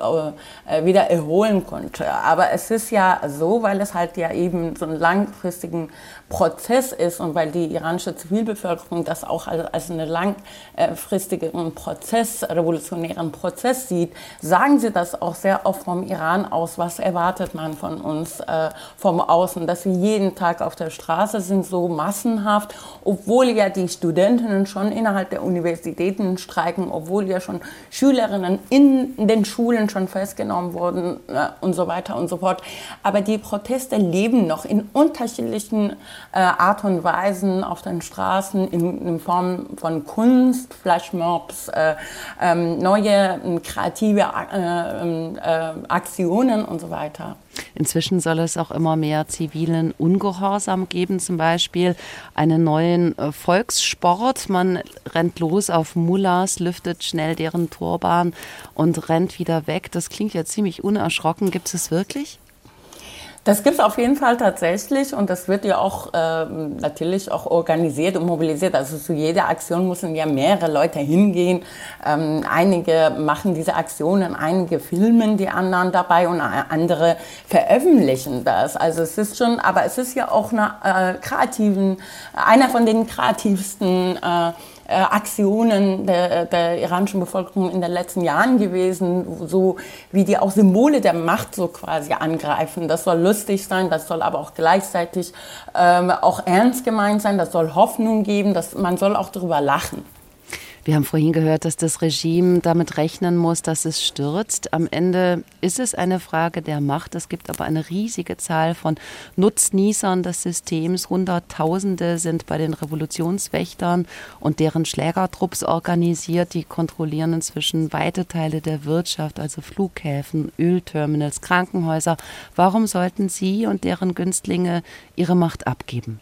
äh, wieder erholen konnte. Aber es ist ja so, weil es halt ja eben so einen langfristigen Prozess ist und weil die iranische Zivilbevölkerung das auch als einen langfristigen Prozess, revolutionären Prozess sieht, sagen sie das auch sehr oft vom Iran aus aus? Was erwartet man von uns äh, vom Außen? Dass wir jeden Tag auf der Straße sind, so massenhaft, obwohl ja die Studentinnen schon innerhalb der Universitäten streiken, obwohl ja schon Schülerinnen in den Schulen schon festgenommen wurden äh, und so weiter und so fort. Aber die Proteste leben noch in unterschiedlichen äh, Art und Weisen auf den Straßen in, in Form von Kunst, Flashmobs, äh, ähm, neue ähm, kreative äh, Aktionen und so weiter. Inzwischen soll es auch immer mehr zivilen Ungehorsam geben, zum Beispiel einen neuen äh, Volkssport. Man rennt los auf Mullahs, lüftet schnell deren Turban und rennt wieder weg. Das klingt ja ziemlich unerschrocken. Gibt es wirklich? Das gibt es auf jeden Fall tatsächlich und das wird ja auch äh, natürlich auch organisiert und mobilisiert. Also zu jeder Aktion müssen ja mehrere Leute hingehen. Ähm, einige machen diese Aktionen, einige filmen die anderen dabei und andere veröffentlichen das. Also es ist schon, aber es ist ja auch eine, äh, kreativen, einer von den kreativsten äh, äh, Aktionen der, der iranischen Bevölkerung in den letzten Jahren gewesen, so wie die auch Symbole der Macht so quasi angreifen. Das soll lustig sein, das soll aber auch gleichzeitig ähm, auch ernst gemeint sein, das soll Hoffnung geben, dass man soll auch darüber lachen. Wir haben vorhin gehört, dass das Regime damit rechnen muss, dass es stürzt. Am Ende ist es eine Frage der Macht. Es gibt aber eine riesige Zahl von Nutznießern des Systems. Hunderttausende sind bei den Revolutionswächtern und deren Schlägertrupps organisiert. Die kontrollieren inzwischen weite Teile der Wirtschaft, also Flughäfen, Ölterminals, Krankenhäuser. Warum sollten sie und deren Günstlinge ihre Macht abgeben?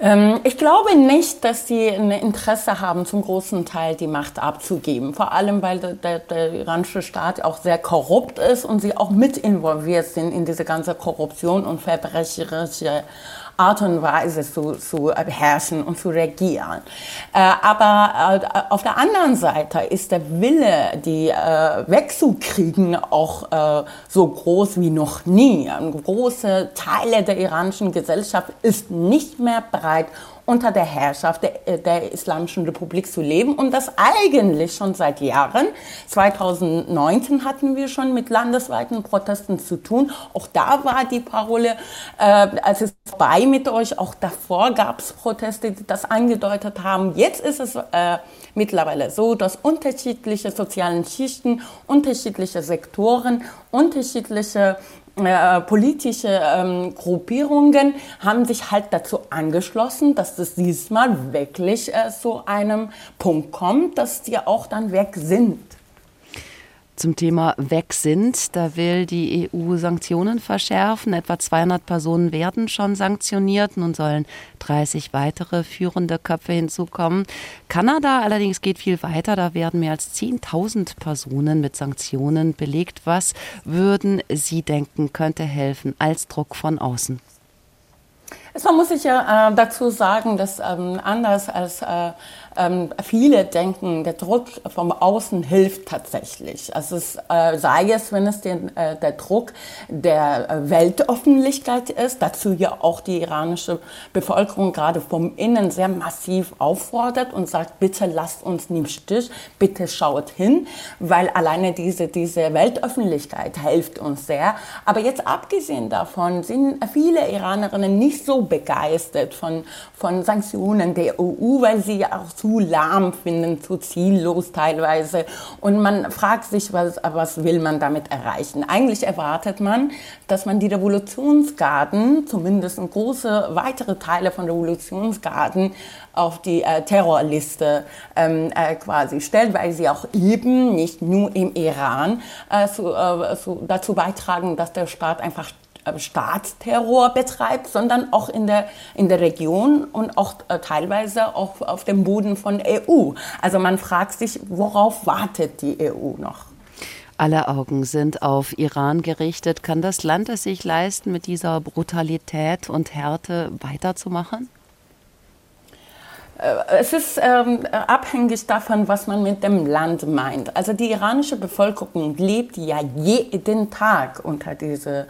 Ähm, ich glaube nicht, dass sie ein Interesse haben, zum großen Teil die Macht abzugeben. Vor allem, weil der, der, der, iranische Staat auch sehr korrupt ist und sie auch mit involviert sind in diese ganze Korruption und verbrecherische Art und Weise zu, zu beherrschen und zu regieren. Äh, aber äh, auf der anderen Seite ist der Wille, die äh, wegzukriegen, auch so groß wie noch nie. Große Teile der iranischen Gesellschaft ist nicht mehr bereit, unter der Herrschaft der, äh, der, Islamischen Republik zu leben und das eigentlich schon seit Jahren. 2019 hatten wir schon mit landesweiten Protesten zu tun. Auch da war die Parole, äh, als es vorbei mit euch, auch davor gab es Proteste, die das angedeutet haben. Jetzt ist es äh, mittlerweile so, dass unterschiedliche sozialen Schichten, unterschiedliche Sektoren, unterschiedliche äh, politische ähm, Gruppierungen haben sich halt dazu angeschlossen, dass es diesmal wirklich äh, zu einem Punkt kommt, dass die auch dann weg sind zum Thema weg sind. Da will die EU Sanktionen verschärfen. Etwa 200 Personen werden schon sanktioniert. Nun sollen 30 weitere führende Köpfe hinzukommen. Kanada allerdings geht viel weiter. Da werden mehr als 10.000 Personen mit Sanktionen belegt. Was würden Sie denken, könnte helfen als Druck von außen? Man muss sich ja äh, dazu sagen, dass ähm, anders als äh, ähm, viele denken, der Druck vom Außen hilft tatsächlich. Also es, äh, sei es, wenn es den, äh, der Druck der äh, Weltöffentlichkeit ist, dazu ja auch die iranische Bevölkerung gerade vom Innen sehr massiv auffordert und sagt, bitte lasst uns nicht im Stich, bitte schaut hin, weil alleine diese, diese Weltöffentlichkeit hilft uns sehr. Aber jetzt abgesehen davon sind viele Iranerinnen nicht so begeistert von, von Sanktionen der EU, weil sie ja auch zu lahm finden, zu ziellos teilweise. Und man fragt sich, was, was will man damit erreichen? Eigentlich erwartet man, dass man die Revolutionsgarden, zumindest große weitere Teile von Revolutionsgarden, auf die äh, Terrorliste ähm, äh, quasi stellt, weil sie auch eben nicht nur im Iran äh, so, äh, so dazu beitragen, dass der Staat einfach äh, Staatsterror betreibt, sondern auch in der, in der Region und auch äh, teilweise auch auf dem Boden von EU. Also man fragt sich, worauf wartet die EU noch? Alle Augen sind auf Iran gerichtet. Kann das Land es sich leisten, mit dieser Brutalität und Härte weiterzumachen? Äh, es ist ähm, abhängig davon, was man mit dem Land meint. Also die iranische Bevölkerung lebt ja jeden Tag unter diese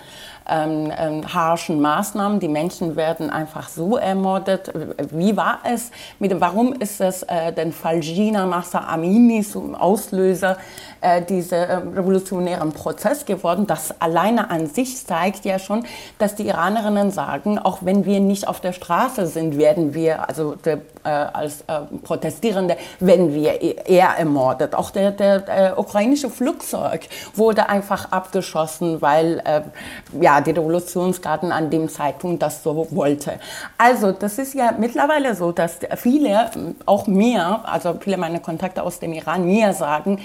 ähm, ähm, harschen Maßnahmen. Die Menschen werden einfach so ermordet. Wie war es? Mit, warum ist es äh, den Fall Gina Massa Amini zum Auslöser äh, dieser äh, revolutionären Prozess geworden? Das alleine an sich zeigt ja schon, dass die Iranerinnen sagen, auch wenn wir nicht auf der Straße sind, werden wir, also der, äh, als äh, Protestierende, werden wir eher ermordet. Auch der, der, der ukrainische Flugzeug wurde einfach abgeschossen, weil äh, ja, die Revolutionsgarten an dem Zeitpunkt das so wollte. Also das ist ja mittlerweile so, dass viele, auch mir, also viele meiner Kontakte aus dem Iran mir sagen,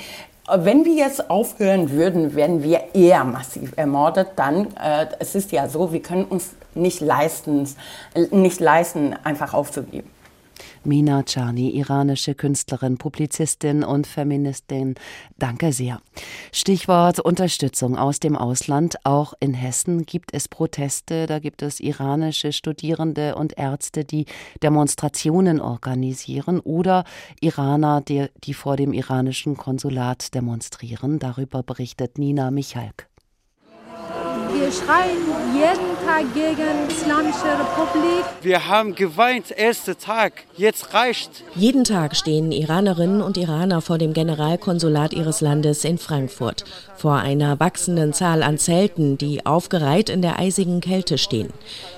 wenn wir jetzt aufhören würden, werden wir eher massiv ermordet. Dann, äh, es ist ja so, wir können uns nicht leisten, nicht leisten, einfach aufzugeben. Mina Chani, iranische Künstlerin, Publizistin und Feministin. Danke sehr. Stichwort Unterstützung aus dem Ausland. Auch in Hessen gibt es Proteste. Da gibt es iranische Studierende und Ärzte, die Demonstrationen organisieren oder Iraner, die, die vor dem iranischen Konsulat demonstrieren. Darüber berichtet Nina Michalk. Wir schreien jeden Tag gegen die Islamische Republik. Wir haben geweint, erster Tag. Jetzt reicht. Jeden Tag stehen Iranerinnen und Iraner vor dem Generalkonsulat ihres Landes in Frankfurt. Vor einer wachsenden Zahl an Zelten, die aufgereiht in der eisigen Kälte stehen.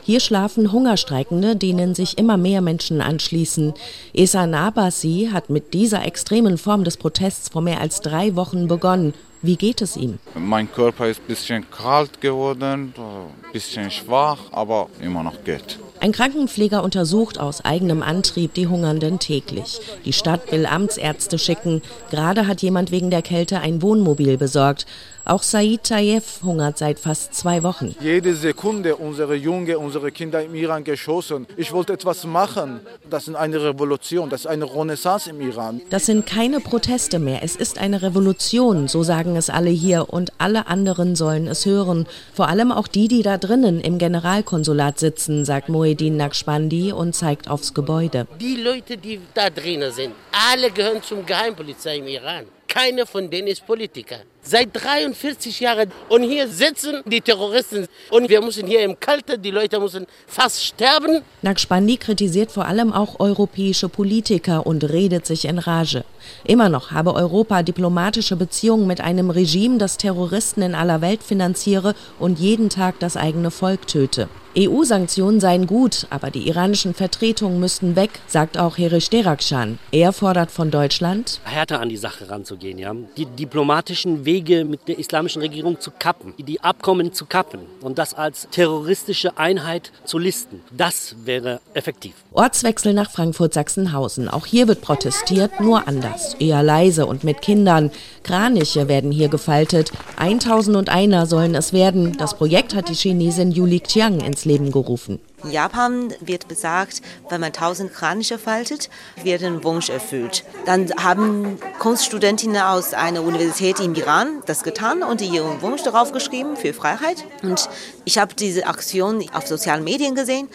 Hier schlafen Hungerstreikende, denen sich immer mehr Menschen anschließen. Esan Abbasi hat mit dieser extremen Form des Protests vor mehr als drei Wochen begonnen wie geht es ihm? Mein Körper ist ein bisschen kalt geworden, ein bisschen schwach, aber immer noch geht. Ein Krankenpfleger untersucht aus eigenem Antrieb die Hungernden täglich. Die Stadt will Amtsärzte schicken. Gerade hat jemand wegen der Kälte ein Wohnmobil besorgt. Auch Said Tayev hungert seit fast zwei Wochen. Jede Sekunde unsere Junge, unsere Kinder im Iran geschossen. Ich wollte etwas machen. Das ist eine Revolution, das ist eine Renaissance im Iran. Das sind keine Proteste mehr. Es ist eine Revolution, so sagen es alle hier. Und alle anderen sollen es hören. Vor allem auch die, die da drinnen im Generalkonsulat sitzen, sagt Moedin Naqshbandi und zeigt aufs Gebäude. Die Leute, die da drinnen sind, alle gehören zum Geheimpolizei im Iran. Keiner von denen ist Politiker. Seit 43 Jahren. Und hier sitzen die Terroristen. Und wir müssen hier im Kalten, die Leute müssen fast sterben. Naqshbandi kritisiert vor allem auch europäische Politiker und redet sich in Rage. Immer noch habe Europa diplomatische Beziehungen mit einem Regime, das Terroristen in aller Welt finanziere und jeden Tag das eigene Volk töte. EU-Sanktionen seien gut, aber die iranischen Vertretungen müssten weg, sagt auch Herish Derakshan. Er fordert von Deutschland, härter an die Sache ranzugehen, ja? die diplomatischen Wege mit der islamischen Regierung zu kappen, die Abkommen zu kappen und das als terroristische Einheit zu listen. Das wäre effektiv. Ortswechsel nach Frankfurt-Sachsenhausen. Auch hier wird protestiert, nur anders, eher leise und mit Kindern. Kraniche werden hier gefaltet. 1001 sollen es werden. Das Projekt hat die Chinesin Yuli Qiang ins Leben gerufen. In Japan wird besagt, wenn man tausend Kraniche faltet, wird ein Wunsch erfüllt. Dann haben Kunststudentinnen aus einer Universität im Iran das getan und ihren Wunsch darauf geschrieben für Freiheit. Und ich habe diese Aktion auf sozialen Medien gesehen.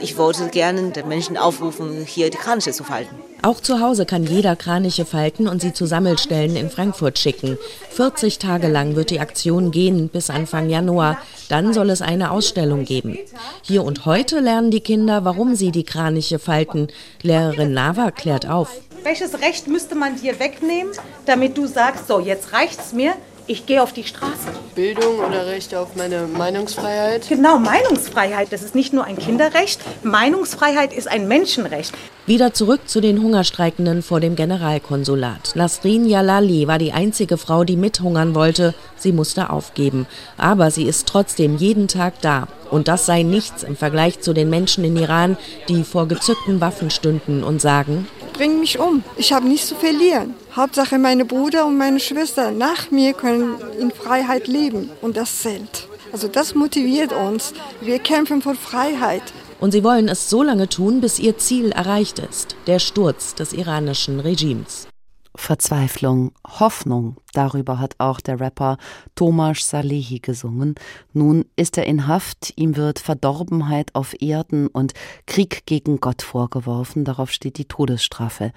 Ich wollte gerne den Menschen aufrufen, hier die Kraniche zu falten. Auch zu Hause kann jeder Kraniche falten und sie zu Sammelstellen in Frankfurt schicken. 40 Tage lang wird die Aktion gehen bis Anfang Januar. Dann soll es eine Ausstellung geben. Hier und heute lernen die Kinder, warum sie die Kraniche falten. Lehrerin Nava klärt auf. Welches Recht müsste man dir wegnehmen, damit du sagst, so, jetzt reicht's mir, ich gehe auf die Straße. Bildung oder Recht auf meine Meinungsfreiheit? Genau, Meinungsfreiheit. Das ist nicht nur ein Kinderrecht. Meinungsfreiheit ist ein Menschenrecht. Wieder zurück zu den Hungerstreikenden vor dem Generalkonsulat. Nasrin Jalali war die einzige Frau, die mithungern wollte. Sie musste aufgeben. Aber sie ist trotzdem jeden Tag da. Und das sei nichts im Vergleich zu den Menschen in Iran, die vor gezückten Waffen stünden und sagen, Bring mich um. Ich habe nichts zu verlieren. Hauptsache meine Bruder und meine Schwester nach mir können in Freiheit leben. Und das zählt. Also das motiviert uns. Wir kämpfen für Freiheit. Und sie wollen es so lange tun, bis ihr Ziel erreicht ist, der Sturz des iranischen Regimes. Verzweiflung, Hoffnung, darüber hat auch der Rapper Tomasz Salehi gesungen. Nun ist er in Haft, ihm wird Verdorbenheit auf Erden und Krieg gegen Gott vorgeworfen, darauf steht die Todesstrafe.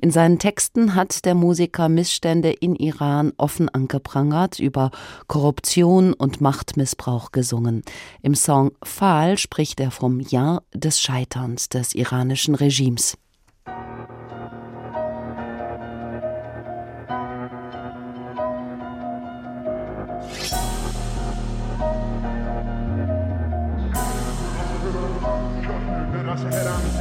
In seinen Texten hat der Musiker Missstände in Iran offen angeprangert, über Korruption und Machtmissbrauch gesungen. Im Song Fahl spricht er vom Jahr des Scheiterns des iranischen Regimes.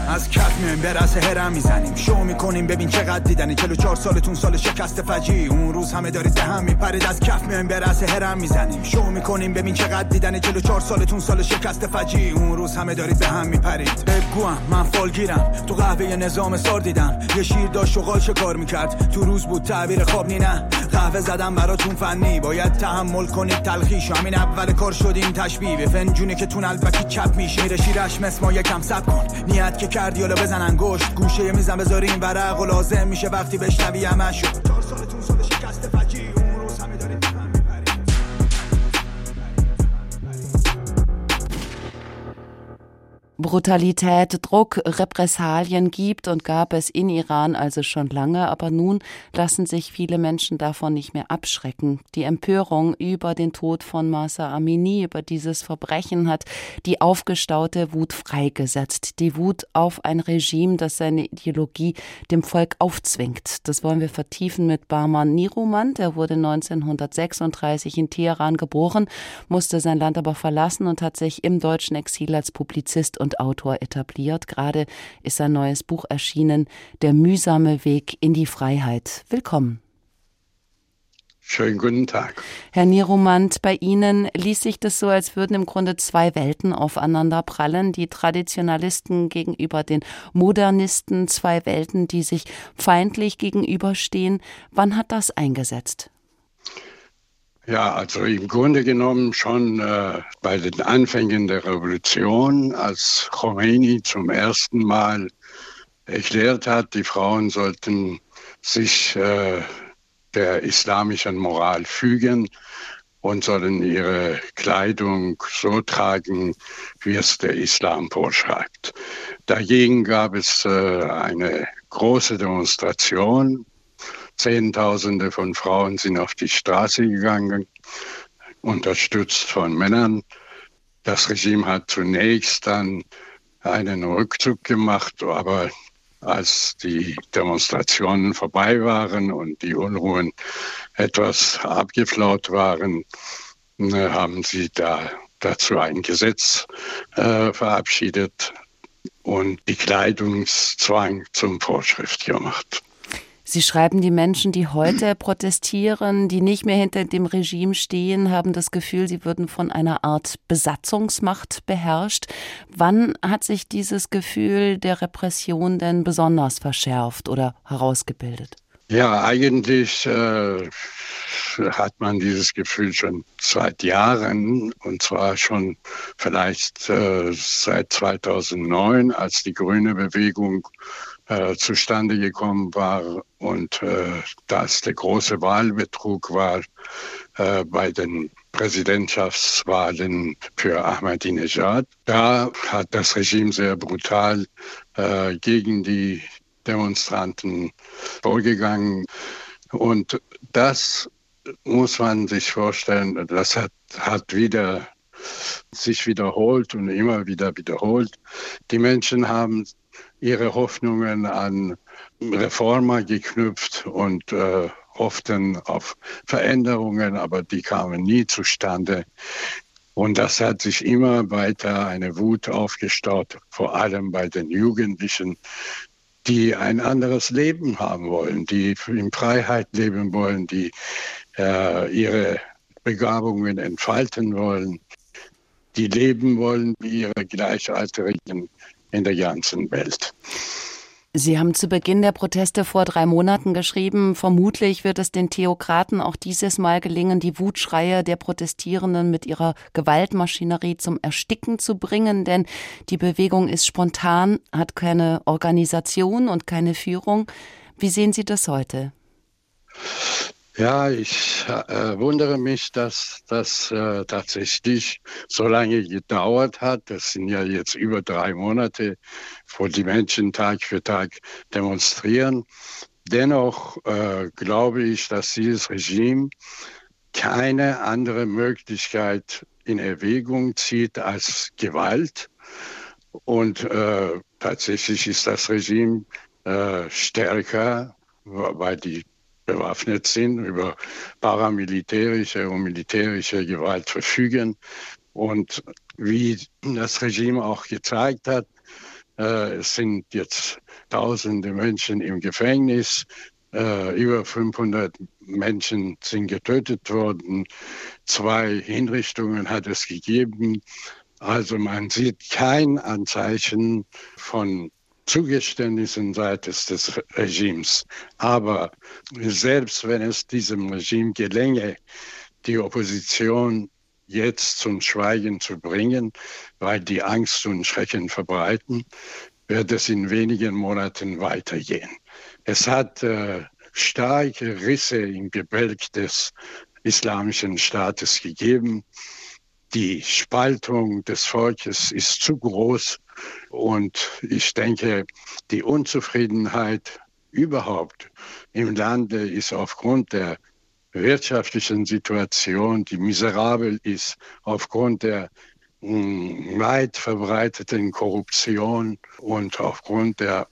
از کف میایم به رس هرم می‌زنیم. شو می‌کنیم ببین چقدر دیدنی. 44 سالتون سال شکست فجی. اون روز همه دارید به هم میپرید. از کف میایم به رس هرم می‌زنیم. شو می‌کنیم ببین چقدر دیدنی. 44 سالتون سال شکست فجی. اون روز همه دارید به هم میپرید. بگوام من فالگیرم تو قهوه نظام سار دیدم. یه شیر داشت شغال کار می‌کرد؟ تو روز بود تعبیر خواب نی نه. قهوه زدم براتون فنی. باید تحمل کنید تلخیش. همین اول کار شدیم تشبیه. فنجونه که تون البکی چپ میشه. میره شیرش مثل ما یکم سب کن. نیت که کردی حالا بزن انگشت. گوشه میزن بذاریم ورق و لازم میشه وقتی بشنوی همشو. چهار سالتون سال شکست فجی Brutalität, Druck, Repressalien gibt und gab es in Iran also schon lange, aber nun lassen sich viele Menschen davon nicht mehr abschrecken. Die Empörung über den Tod von Masa Amini, über dieses Verbrechen hat die aufgestaute Wut freigesetzt. Die Wut auf ein Regime, das seine Ideologie dem Volk aufzwingt. Das wollen wir vertiefen mit Barman Niruman. Der wurde 1936 in Teheran geboren, musste sein Land aber verlassen und hat sich im deutschen Exil als Publizist und und Autor etabliert. Gerade ist sein neues Buch erschienen, Der mühsame Weg in die Freiheit. Willkommen. Schönen guten Tag. Herr Nieromant, bei Ihnen liest sich das so, als würden im Grunde zwei Welten aufeinander prallen. Die Traditionalisten gegenüber den Modernisten, zwei Welten, die sich feindlich gegenüberstehen. Wann hat das eingesetzt? Ja, also im Grunde genommen schon äh, bei den Anfängen der Revolution, als Khomeini zum ersten Mal erklärt hat, die Frauen sollten sich äh, der islamischen Moral fügen und sollen ihre Kleidung so tragen, wie es der Islam vorschreibt. Dagegen gab es äh, eine große Demonstration Zehntausende von Frauen sind auf die Straße gegangen, unterstützt von Männern. Das Regime hat zunächst dann einen Rückzug gemacht, aber als die Demonstrationen vorbei waren und die Unruhen etwas abgeflaut waren, ne, haben sie da dazu ein Gesetz äh, verabschiedet und die Kleidungszwang zum Vorschrift gemacht. Sie schreiben, die Menschen, die heute protestieren, die nicht mehr hinter dem Regime stehen, haben das Gefühl, sie würden von einer Art Besatzungsmacht beherrscht. Wann hat sich dieses Gefühl der Repression denn besonders verschärft oder herausgebildet? Ja, eigentlich äh, hat man dieses Gefühl schon seit Jahren und zwar schon vielleicht äh, seit 2009, als die grüne Bewegung äh, zustande gekommen war und äh, dass der große Wahlbetrug war äh, bei den Präsidentschaftswahlen für Ahmadinejad. Da hat das Regime sehr brutal äh, gegen die Demonstranten vorgegangen. Und das muss man sich vorstellen, das hat, hat wieder sich wiederholt und immer wieder wiederholt. Die Menschen haben ihre Hoffnungen an Reformer geknüpft und äh, hofften auf Veränderungen, aber die kamen nie zustande. Und das hat sich immer weiter eine Wut aufgestaut, vor allem bei den Jugendlichen, die ein anderes Leben haben wollen, die in Freiheit leben wollen, die äh, ihre Begabungen entfalten wollen, die leben wollen wie ihre Gleichaltrigen in der ganzen Welt. Sie haben zu Beginn der Proteste vor drei Monaten geschrieben, vermutlich wird es den Theokraten auch dieses Mal gelingen, die Wutschreie der Protestierenden mit ihrer Gewaltmaschinerie zum Ersticken zu bringen, denn die Bewegung ist spontan, hat keine Organisation und keine Führung. Wie sehen Sie das heute? Ja, ich äh, wundere mich, dass das äh, tatsächlich so lange gedauert hat. Das sind ja jetzt über drei Monate, wo die Menschen Tag für Tag demonstrieren. Dennoch äh, glaube ich, dass dieses Regime keine andere Möglichkeit in Erwägung zieht als Gewalt. Und äh, tatsächlich ist das Regime äh, stärker, weil die bewaffnet sind, über paramilitärische und militärische Gewalt verfügen. Und wie das Regime auch gezeigt hat, äh, es sind jetzt tausende Menschen im Gefängnis, äh, über 500 Menschen sind getötet worden, zwei Hinrichtungen hat es gegeben. Also man sieht kein Anzeichen von Zugeständnissen seitens des Regimes. Aber selbst wenn es diesem Regime gelänge, die Opposition jetzt zum Schweigen zu bringen, weil die Angst und Schrecken verbreiten, wird es in wenigen Monaten weitergehen. Es hat äh, starke Risse im Gebälk des islamischen Staates gegeben. Die Spaltung des Volkes ist zu groß, und ich denke, die Unzufriedenheit überhaupt im Lande ist aufgrund der wirtschaftlichen Situation, die miserabel ist, aufgrund der hm, weit verbreiteten Korruption und aufgrund der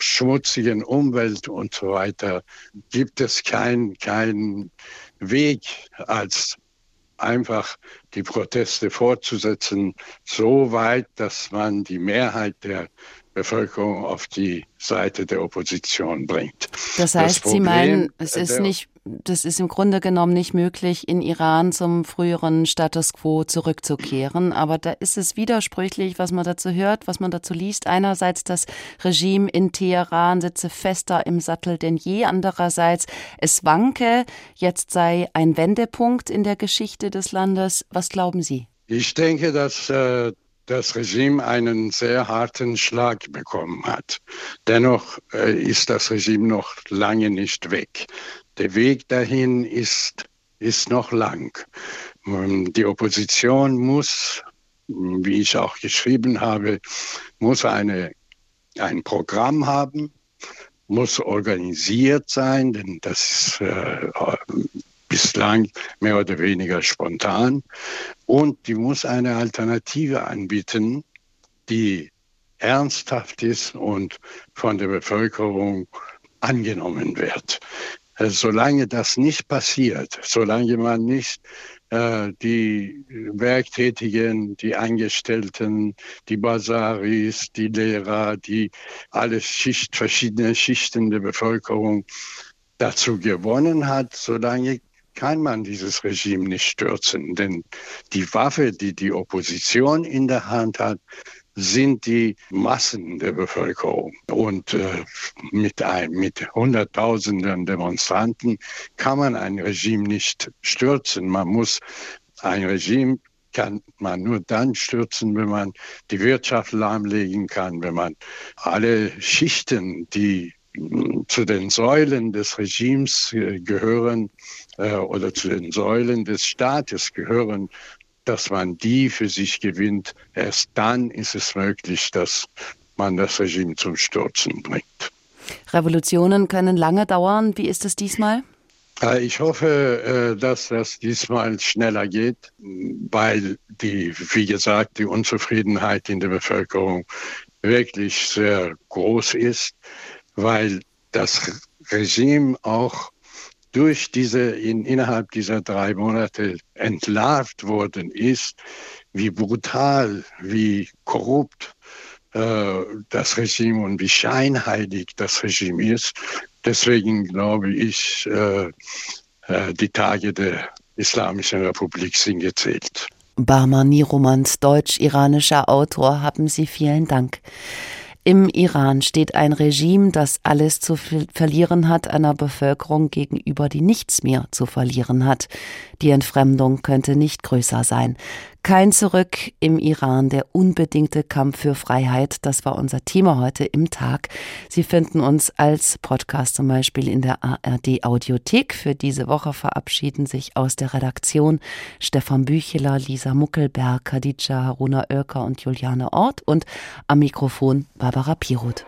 schmutzigen Umwelt und so weiter, gibt es keinen kein Weg als einfach die Proteste fortzusetzen, so weit, dass man die Mehrheit der Bevölkerung auf die Seite der Opposition bringt. Das heißt, das Problem, Sie meinen, es ist nicht das ist im Grunde genommen nicht möglich, in Iran zum früheren Status quo zurückzukehren. Aber da ist es widersprüchlich, was man dazu hört, was man dazu liest. Einerseits das Regime in Teheran sitze fester im Sattel denn je. Andererseits es wanke. Jetzt sei ein Wendepunkt in der Geschichte des Landes. Was glauben Sie? Ich denke, dass äh, das Regime einen sehr harten Schlag bekommen hat. Dennoch äh, ist das Regime noch lange nicht weg. Der Weg dahin ist, ist noch lang. Ähm, die Opposition muss, wie ich auch geschrieben habe, muss eine, ein Programm haben, muss organisiert sein, denn das ist äh, bislang mehr oder weniger spontan. Und die muss eine Alternative anbieten, die ernsthaft ist und von der Bevölkerung angenommen wird. Äh, solange das nicht passiert, solange man nicht äh, die Werktätigen, die Angestellten, die Basaris, die Lehrer, die alle Schicht, verschiedene Schichten der Bevölkerung dazu gewonnen hat, solange kann man dieses Regime nicht stürzen. Denn die Waffe, die die Opposition in der Hand hat, sind die Massen der Bevölkerung. Und äh, mit, ein, mit Hunderttausenden Demonstranten kann man ein Regime nicht stürzen. Man muss ein Regime kann man nur dann stürzen, wenn man die Wirtschaft lahmlegen kann, wenn man alle Schichten, die zu den Säulen des Regimes äh, gehören äh, oder zu den Säulen des Staates gehören, dass man die für sich gewinnt. Erst dann ist es möglich, dass man das Regime zum Stürzen bringt. Revolutionen können lange dauern. Wie ist es diesmal? Äh, ich hoffe, äh, dass das diesmal schneller geht, weil die, wie gesagt, die Unzufriedenheit in der Bevölkerung wirklich sehr groß ist, weil das Regime auch durch diese in, innerhalb dieser drei Monate entlarvt worden ist, wie brutal, wie korrupt äh, das Regime und wie scheinheilig das Regime ist. Deswegen glaube ich, äh, äh, die Tage der Islamischen Republik sind gezählt. Bahmani Romans, deutsch-iranischer Autor, haben Sie vielen Dank. Im Iran steht ein Regime, das alles zu verlieren hat, einer Bevölkerung gegenüber, die nichts mehr zu verlieren hat. Die Entfremdung könnte nicht größer sein. Kein Zurück im Iran, der unbedingte Kampf für Freiheit. Das war unser Thema heute im Tag. Sie finden uns als Podcast zum Beispiel in der ARD Audiothek. Für diese Woche verabschieden sich aus der Redaktion Stefan Bücheler, Lisa Muckelberg, Khadija Haruna Oelker und Juliane Ort und am Mikrofon Barbara Piroth.